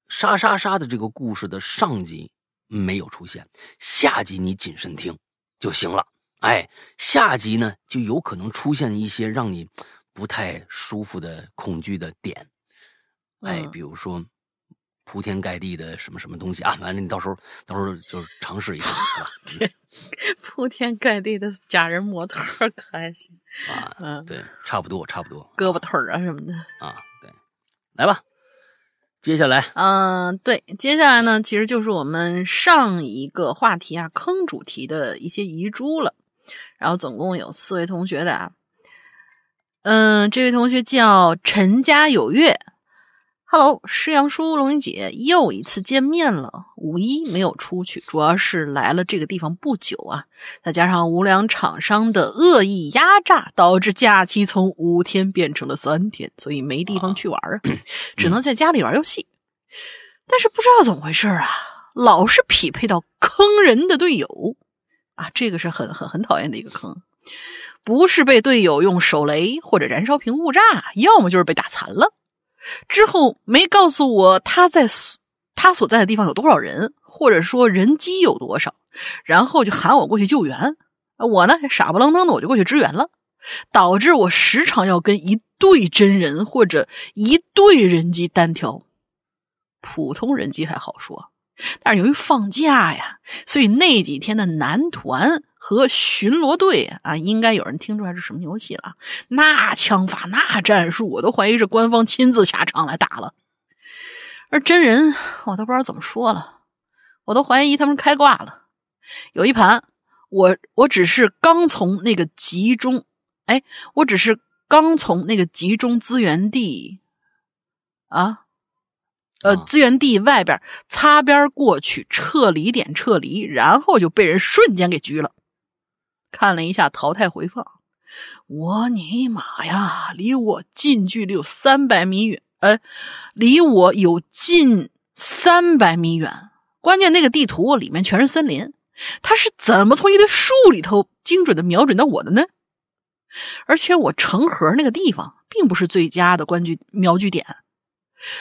沙沙沙的这个故事的上集没有出现，下集你谨慎听就行了。哎，下集呢就有可能出现一些让你不太舒服的恐惧的点，哎，比如说铺天盖地的什么什么东西啊，完了你到时候到时候就尝试一下，是吧？天，铺天盖地的假人模特可还行啊？嗯，对，差不多差不多，胳膊腿啊什么的啊，对，来吧，接下来，嗯，对，接下来呢，其实就是我们上一个话题啊，坑主题的一些遗珠了。然后总共有四位同学的啊，嗯，这位同学叫陈家有月，Hello，师阳叔、龙云姐又一次见面了。五一没有出去，主要是来了这个地方不久啊，再加上无良厂商的恶意压榨，导致假期从五天变成了三天，所以没地方去玩啊，只能在家里玩游戏。但是不知道怎么回事啊，老是匹配到坑人的队友。啊，这个是很很很讨厌的一个坑，不是被队友用手雷或者燃烧瓶误炸，要么就是被打残了。之后没告诉我他在他所在的地方有多少人，或者说人机有多少，然后就喊我过去救援。我呢傻不愣登的我就过去支援了，导致我时常要跟一队真人或者一队人机单挑，普通人机还好说。但是由于放假呀，所以那几天的男团和巡逻队啊，应该有人听出来是什么游戏了。那枪法、那战术，我都怀疑是官方亲自下场来打了。而真人，我都不知道怎么说了，我都怀疑他们开挂了。有一盘，我我只是刚从那个集中，哎，我只是刚从那个集中资源地啊。呃，资源地外边擦边过去，撤离点撤离，然后就被人瞬间给狙了。看了一下淘汰回放，我尼玛呀，离我近距离有三百米远，呃，离我有近三百米远。关键那个地图里面全是森林，他是怎么从一堆树里头精准的瞄准到我的呢？而且我成盒那个地方并不是最佳的关据瞄具点。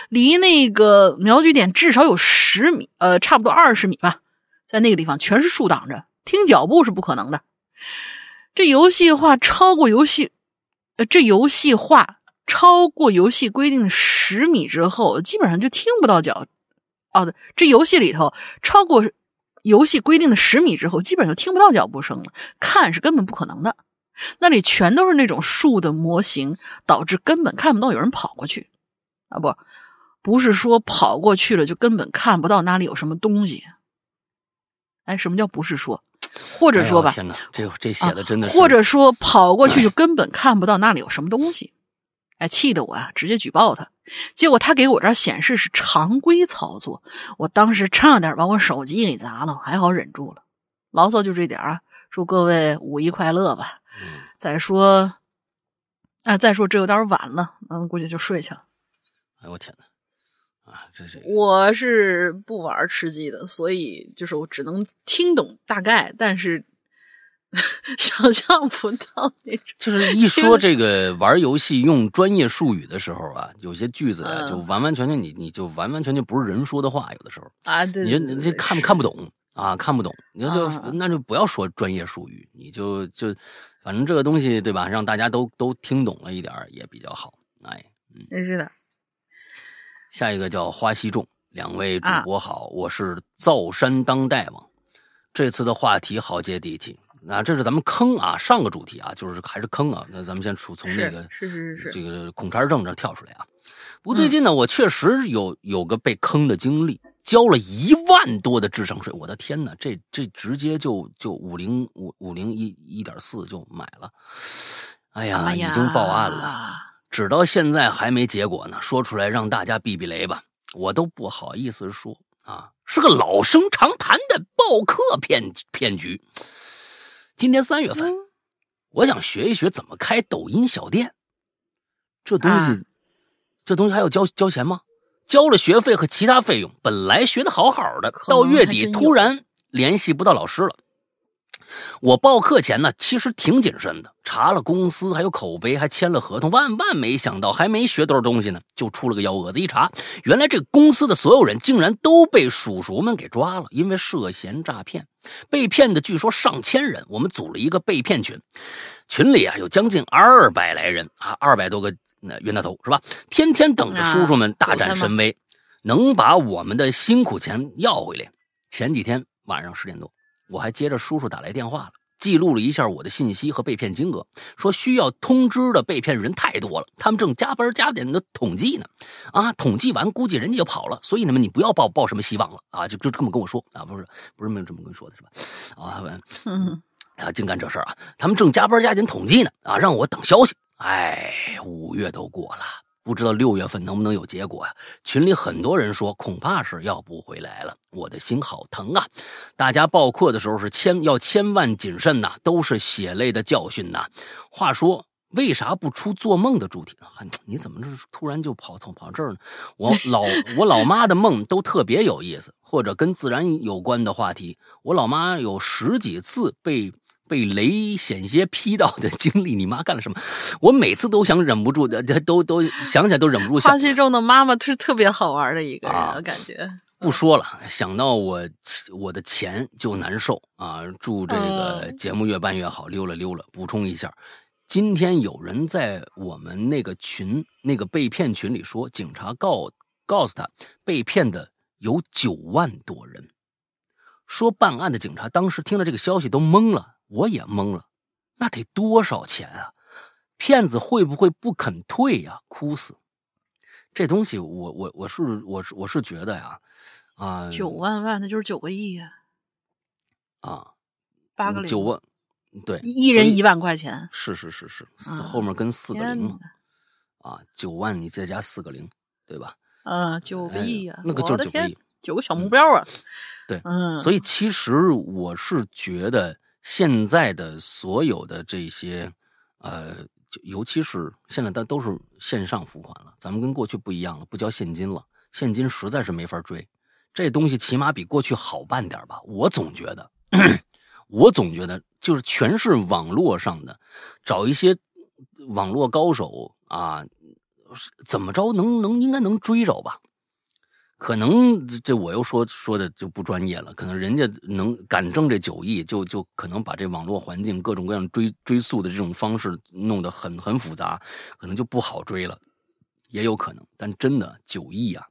离那个瞄具点至少有十米，呃，差不多二十米吧，在那个地方全是树挡着，听脚步是不可能的。这游戏化超过游戏，呃，这游戏化超过游戏规定的十米之后，基本上就听不到脚。哦，对，这游戏里头超过游戏规定的十米之后，基本上就听不到脚步声了，看是根本不可能的。那里全都是那种树的模型，导致根本看不到有人跑过去。啊不，不是说跑过去了就根本看不到哪里有什么东西。哎，什么叫不是说？或者说吧，天哪，这这写的真的是。或者说跑过去就根本看不到那里有什么东西。哎，气得我啊，直接举报他。结果他给我这儿显示是常规操作，我当时差点把我手机给砸了，还好忍住了。牢骚就这点啊，祝各位五一快乐吧。嗯再说，啊，再说这有点晚了，嗯，估计就睡去了。哎我天哪！啊，这是我是不玩吃鸡的，所以就是我只能听懂大概，但是 想象不到那种。就是一说这个玩游戏用专业术语的时候啊，有些句子就完完全全你你就完完全全不是人说的话，有的时候啊，对，你你这看看不懂啊，看不懂，你就那就不要说专业术语，你就就反正这个东西对吧，让大家都都听懂了一点也比较好。哎，嗯，是的。下一个叫花西众，两位主播好，我是造山当大王。这次的话题好接地气，那这是咱们坑啊，上个主题啊，就是还是坑啊。那咱们先从从那个是是是这个孔差正这跳出来啊。不过最近呢，我确实有有个被坑的经历，交了一万多的智商税，我的天哪，这这直接就就五零五五零一一点四就买了，哎呀，已经报案了。直到现在还没结果呢，说出来让大家避避雷吧，我都不好意思说啊，是个老生常谈的报客骗骗局。今年三月份，我想学一学怎么开抖音小店，这东西，这东西还要交交钱吗？交了学费和其他费用，本来学的好好的，到月底突然联系不到老师了。我报课前呢，其实挺谨慎的，查了公司还有口碑，还签了合同。万万没想到，还没学多少东西呢，就出了个幺蛾子。一查，原来这公司的所有人竟然都被叔叔们给抓了，因为涉嫌诈骗。被骗的据说上千人。我们组了一个被骗群，群里啊有将近二百来人啊，二百多个那冤大头是吧？天天等着叔叔们大展神威，能把我们的辛苦钱要回来。前几天晚上十点多。我还接着叔叔打来电话了，记录了一下我的信息和被骗金额，说需要通知的被骗人太多了，他们正加班加点的统计呢。啊，统计完估计人家就跑了，所以呢你不要抱抱什么希望了啊！就就这么跟我说啊，不是不是没有这么跟你说的是吧？啊，嗯，啊，净干这事儿啊！他们正加班加点统计呢，啊，让我等消息。哎，五月都过了。不知道六月份能不能有结果呀？群里很多人说恐怕是要不回来了，我的心好疼啊！大家报课的时候是千要千万谨慎呐，都是血泪的教训呐。话说为啥不出做梦的主题呢？你怎么这突然就跑从跑这儿呢？我老我老妈的梦都特别有意思，或者跟自然有关的话题。我老妈有十几次被。被雷险些劈到的经历，你妈干了什么？我每次都想忍不住的，都都想起来都忍不住。花西中的妈妈是特别好玩的一个人，我感觉。不说了，想到我我的钱就难受啊！祝这个节目越办越好，溜了溜了。补充一下，今天有人在我们那个群那个被骗群里说，警察告告诉他被骗的有九万多人。说办案的警察当时听了这个消息都懵了。我也懵了，那得多少钱啊？骗子会不会不肯退呀？哭死！这东西，我我我是我是我是觉得呀，啊，九万万那就是九个亿呀，啊，八个零，九万，对，一人一万块钱，是是是是，后面跟四个零嘛，啊，九万你再加四个零，对吧？嗯，九个亿呀，那个就是九个亿，九个小目标啊，对，嗯，所以其实我是觉得。现在的所有的这些，呃，就尤其是现在，它都是线上付款了。咱们跟过去不一样了，不交现金了，现金实在是没法追。这东西起码比过去好办点吧？我总觉得，我总觉得就是全是网络上的，找一些网络高手啊，怎么着能能应该能追着吧？可能这我又说说的就不专业了，可能人家能敢挣这九亿，就就可能把这网络环境各种各样追追溯的这种方式弄得很很复杂，可能就不好追了，也有可能。但真的九亿啊，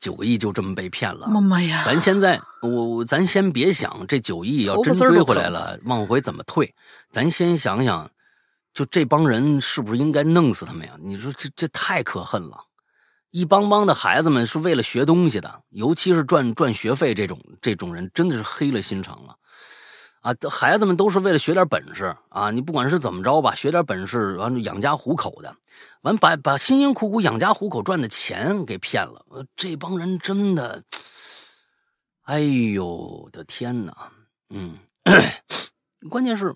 九亿就这么被骗了，妈呀！咱现在我咱先别想这九亿要真追回来了，往回怎么退？咱先想想，就这帮人是不是应该弄死他们呀？你说这这太可恨了。一帮帮的孩子们是为了学东西的，尤其是赚赚学费这种这种人，真的是黑了心肠了，啊！孩子们都是为了学点本事啊！你不管是怎么着吧，学点本事完养家糊口的，完把把辛辛苦苦养家糊口赚的钱给骗了，这帮人真的，哎呦我的天哪！嗯，关键是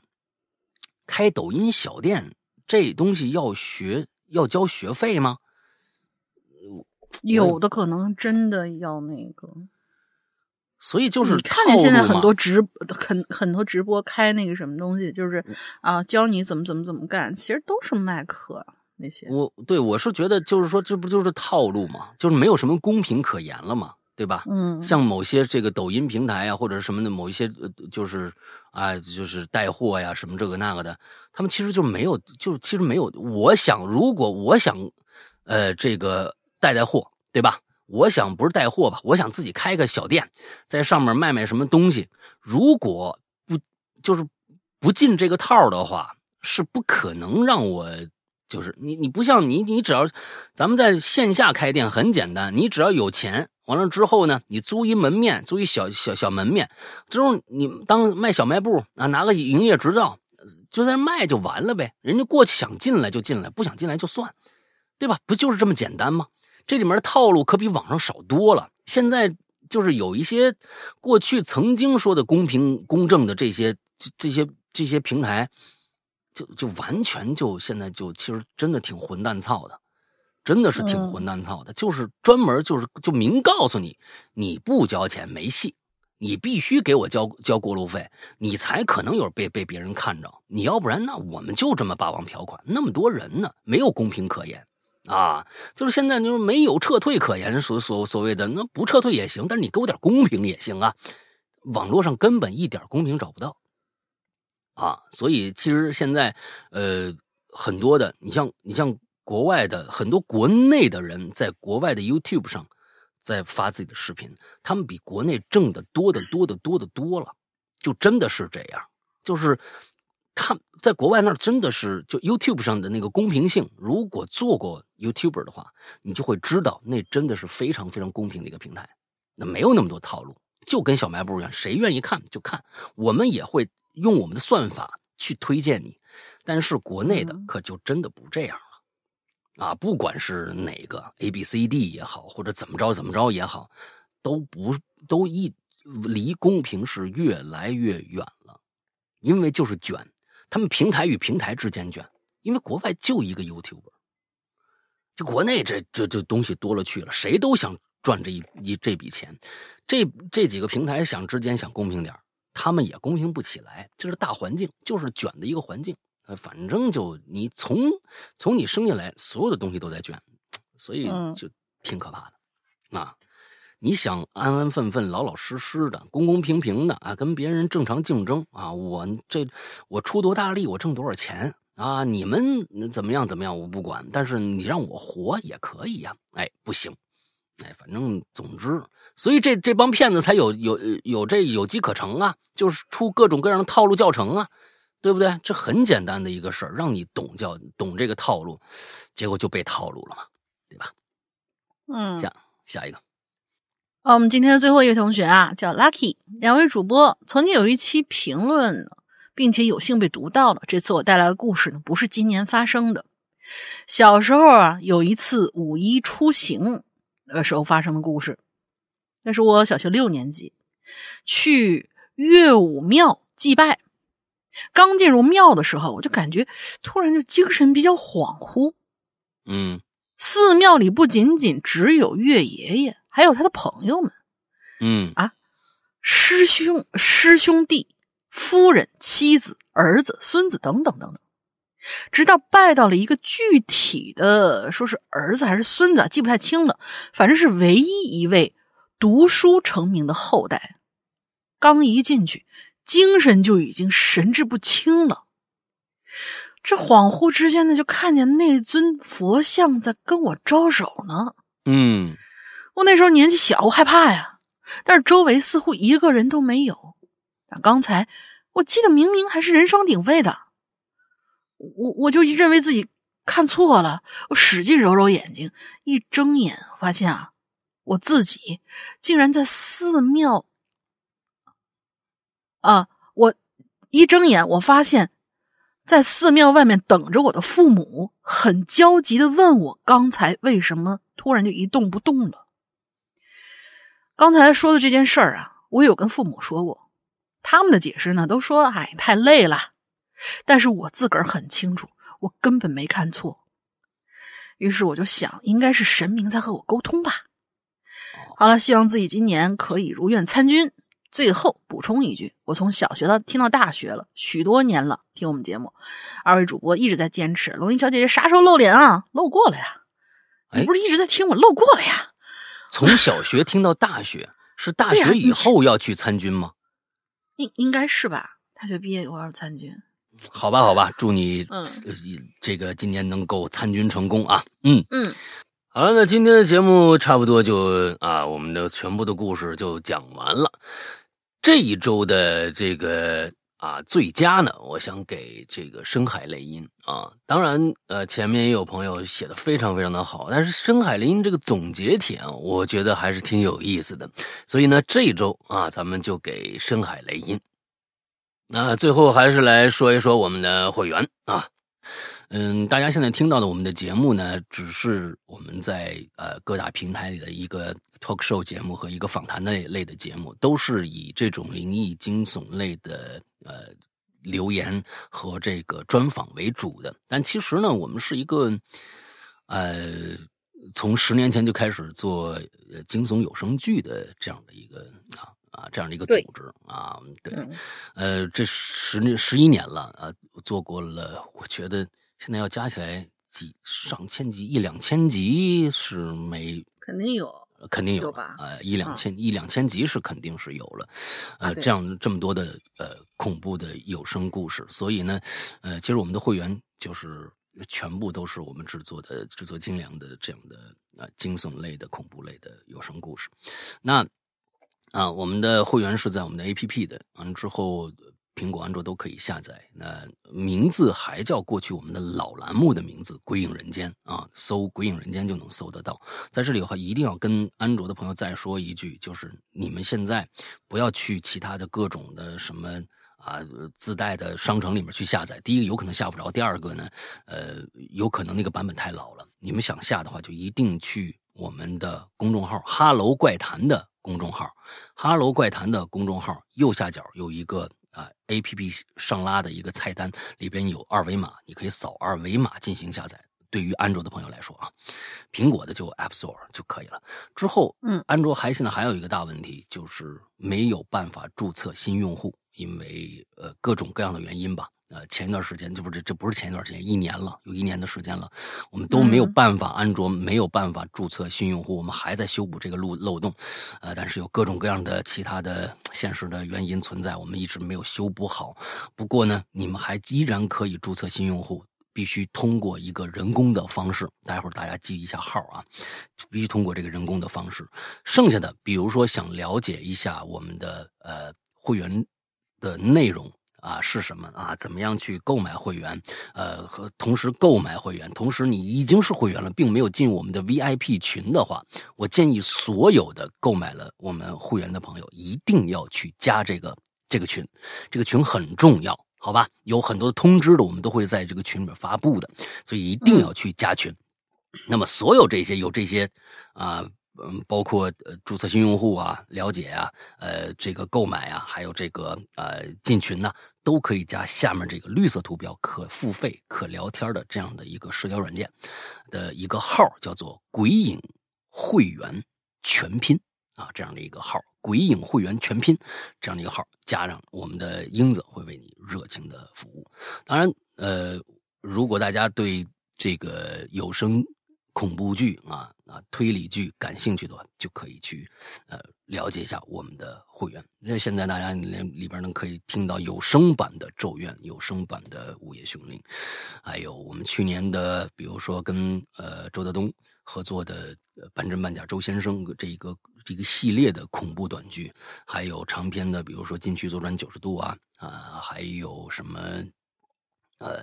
开抖音小店这东西要学要交学费吗？有的可能真的要那个，所以就是看见现在很多直很很多直播开那个什么东西，就是啊教你怎么怎么怎么干，其实都是卖课那些。我对我是觉得就是说这不就是套路嘛，就是没有什么公平可言了嘛，对吧？嗯，像某些这个抖音平台啊或者什么的某一些就是啊就是带货呀什么这个那个的，他们其实就没有就其实没有。我想如果我想呃这个。带带货，对吧？我想不是带货吧，我想自己开个小店，在上面卖卖什么东西。如果不就是不进这个套的话，是不可能让我就是你你不像你你只要咱们在线下开店很简单，你只要有钱，完了之后呢，你租一门面，租一小小小门面，之后你当卖小卖部啊，拿个营业执照就在那卖就完了呗。人家过去想进来就进来，不想进来就算，对吧？不就是这么简单吗？这里面的套路可比网上少多了。现在就是有一些过去曾经说的公平公正的这些这些这些平台，就就完全就现在就其实真的挺混蛋操的，真的是挺混蛋操的，就是专门就是就明告诉你，你不交钱没戏，你必须给我交交过路费，你才可能有被被别人看着，你要不然那我们就这么霸王条款，那么多人呢，没有公平可言啊！就是现在就是没有撤退可言，所所所谓的那不撤退也行，但是你给我点公平也行啊！网络上根本一点公平找不到啊，所以其实现在呃很多的，你像你像。国外的很多国内的人在国外的 YouTube 上，在发自己的视频，他们比国内挣的多的多的多的多了，就真的是这样。就是他在国外那儿真的是就 YouTube 上的那个公平性，如果做过 YouTuber 的话，你就会知道那真的是非常非常公平的一个平台，那没有那么多套路，就跟小卖部一样，谁愿意看就看。我们也会用我们的算法去推荐你，但是国内的可就真的不这样了。啊，不管是哪个 A B C D 也好，或者怎么着怎么着也好，都不都一离公平是越来越远了，因为就是卷，他们平台与平台之间卷，因为国外就一个 YouTube，就国内这这这东西多了去了，谁都想赚这一一这笔钱，这这几个平台想之间想公平点他们也公平不起来，这是大环境，就是卷的一个环境。呃，反正就你从从你生下来，所有的东西都在卷，所以就挺可怕的。啊，你想安安分分、老老实实的、公公平平的啊，跟别人正常竞争啊，我这我出多大力，我挣多少钱啊？你们怎么样怎么样，我不管。但是你让我活也可以呀，哎，不行，哎，反正总之，所以这这帮骗子才有有有这有机可乘啊，就是出各种各样的套路教程啊。对不对？这很简单的一个事儿，让你懂叫懂这个套路，结果就被套路了嘛，对吧？嗯，下下一个。哦，我们今天的最后一位同学啊，叫 Lucky。两位主播曾经有一期评论，并且有幸被读到了。这次我带来的故事呢，不是今年发生的。小时候啊，有一次五一出行的时候发生的故事。那是我小学六年级，去岳武庙祭拜。刚进入庙的时候，我就感觉突然就精神比较恍惚。嗯，寺庙里不仅仅只有岳爷爷，还有他的朋友们。嗯啊，师兄、师兄弟、夫人、妻子、儿子、孙子等等等等，直到拜到了一个具体的，说是儿子还是孙子，记不太清了。反正是唯一一位读书成名的后代。刚一进去。精神就已经神志不清了，这恍惚之间呢，就看见那尊佛像在跟我招手呢。嗯，我那时候年纪小，我害怕呀，但是周围似乎一个人都没有。但刚才我记得明明还是人声鼎沸的，我我就认为自己看错了，我使劲揉揉眼睛，一睁眼发现啊，我自己竟然在寺庙。啊！我一睁眼，我发现，在寺庙外面等着我的父母，很焦急的问我：刚才为什么突然就一动不动了？刚才说的这件事儿啊，我有跟父母说过，他们的解释呢，都说：哎，太累了。但是我自个儿很清楚，我根本没看错。于是我就想，应该是神明在和我沟通吧。好了，希望自己今年可以如愿参军。最后补充一句，我从小学到听到大学了许多年了，听我们节目，二位主播一直在坚持。龙吟小姐姐啥时候露脸啊？露过了呀，你不是一直在听我？露过了呀。从小学听到大学，是大学以后要去参军吗？应应该是吧。大学毕业以后要参军。好吧，好吧，祝你这个今年能够参军成功啊。嗯嗯。好了，那今天的节目差不多就啊，我们的全部的故事就讲完了。这一周的这个啊最佳呢，我想给这个深海雷音啊。当然，呃，前面也有朋友写的非常非常的好，但是深海雷音这个总结帖，我觉得还是挺有意思的。所以呢，这一周啊，咱们就给深海雷音。那最后还是来说一说我们的会员啊。嗯，大家现在听到的我们的节目呢，只是我们在呃各大平台里的一个 talk show 节目和一个访谈类类的节目，都是以这种灵异惊悚类的呃留言和这个专访为主的。但其实呢，我们是一个呃从十年前就开始做呃惊悚有声剧的这样的一个啊啊这样的一个组织啊，对，呃，这十十一年了啊，做过了，我觉得现在要加起来几上千集一两千集是没肯定有。肯定有吧？呃，一两千一两千集是肯定是有了，呃，这样这么多的呃恐怖的有声故事，所以呢，呃，其实我们的会员就是全部都是我们制作的制作精良的这样的啊惊悚类的恐怖类的有声故事。那啊，我们的会员是在我们的 APP 的，完了之后。苹果、安卓都可以下载。那名字还叫过去我们的老栏目的名字《鬼影人间》啊，搜《鬼影人间》就能搜得到。在这里的话，一定要跟安卓的朋友再说一句，就是你们现在不要去其他的各种的什么啊自带的商城里面去下载。第一个有可能下不着，第二个呢，呃，有可能那个版本太老了。你们想下的话，就一定去我们的公众号“哈喽怪谈”的公众号，“哈喽怪谈”的公众号右下角有一个。啊，A P P 上拉的一个菜单里边有二维码，你可以扫二维码进行下载。对于安卓的朋友来说啊，苹果的就 App Store 就可以了。之后，嗯，安卓还现在还有一个大问题，就是没有办法注册新用户，因为呃各种各样的原因吧。呃，前一段时间，这不是这不是前一段时间，一年了，有一年的时间了，我们都没有办法，安卓没有办法注册新用户，我们还在修补这个漏漏洞，呃，但是有各种各样的其他的现实的原因存在，我们一直没有修补好。不过呢，你们还依然可以注册新用户，必须通过一个人工的方式，待会儿大家记一下号啊，必须通过这个人工的方式。剩下的，比如说想了解一下我们的呃会员的内容。啊，是什么啊？怎么样去购买会员？呃，和同时购买会员，同时你已经是会员了，并没有进我们的 VIP 群的话，我建议所有的购买了我们会员的朋友一定要去加这个这个群，这个群很重要，好吧？有很多的通知的，我们都会在这个群里面发布的，所以一定要去加群。那么，所有这些有这些啊。嗯，包括呃注册新用户啊，了解啊，呃这个购买啊，还有这个呃进群呢，都可以加下面这个绿色图标可付费可聊天的这样的一个社交软件的一个号，叫做“鬼影会员全拼”啊，这样的一个号“鬼影会员全拼”这样的一个号，加上我们的英子会为你热情的服务。当然，呃，如果大家对这个有声。恐怖剧啊啊，推理剧感兴趣的话，就可以去呃了解一下我们的会员。那现在大家连里边能可以听到有声版的《咒怨》，有声版的《午夜凶铃》，还有我们去年的，比如说跟呃周德东合作的《半真半假周先生》这一个这个系列的恐怖短剧，还有长篇的，比如说《禁区左转九十度》啊啊，还有什么呃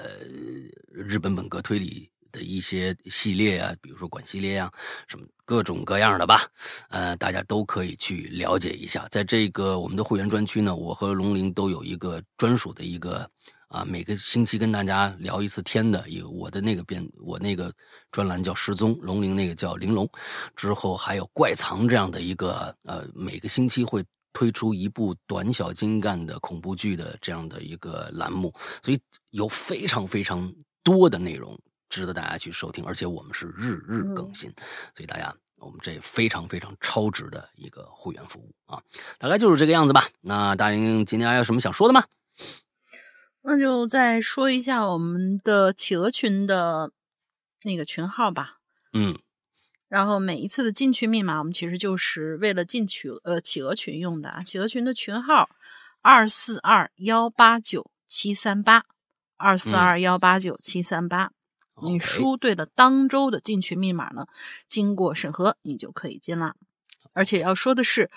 日本本格推理。的一些系列啊，比如说管系列啊，什么各种各样的吧，呃，大家都可以去了解一下。在这个我们的会员专区呢，我和龙鳞都有一个专属的一个啊，每个星期跟大家聊一次天的，有我的那个编，我那个专栏叫失踪，龙鳞那个叫玲珑，之后还有怪藏这样的一个呃，每个星期会推出一部短小精干的恐怖剧的这样的一个栏目，所以有非常非常多的内容。值得大家去收听，而且我们是日日更新，所以大家我们这非常非常超值的一个会员服务啊，大概就是这个样子吧。那大英今天还有什么想说的吗？那就再说一下我们的企鹅群的那个群号吧。嗯，然后每一次的进群密码，我们其实就是为了进群呃企鹅群用的啊。企鹅群的群号二四二幺八九七三八二四二幺八九七三八。你输对了当周的进群密码呢，经过审核你就可以进了。而且要说的是，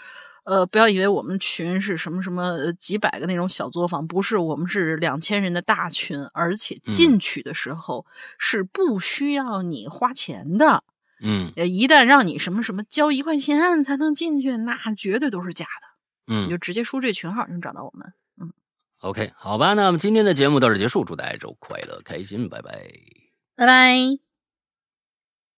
呃，不要以为我们群是什么什么几百个那种小作坊，不是，我们是两千人的大群，而且进去的时候是不需要你花钱的。嗯，一旦让你什么什么交一块钱才能进去，那绝对都是假的。嗯，你就直接输这群号就能找到我们。嗯，OK，好吧，那么今天的节目到这结束，祝大家周快乐开心，拜拜。拜拜。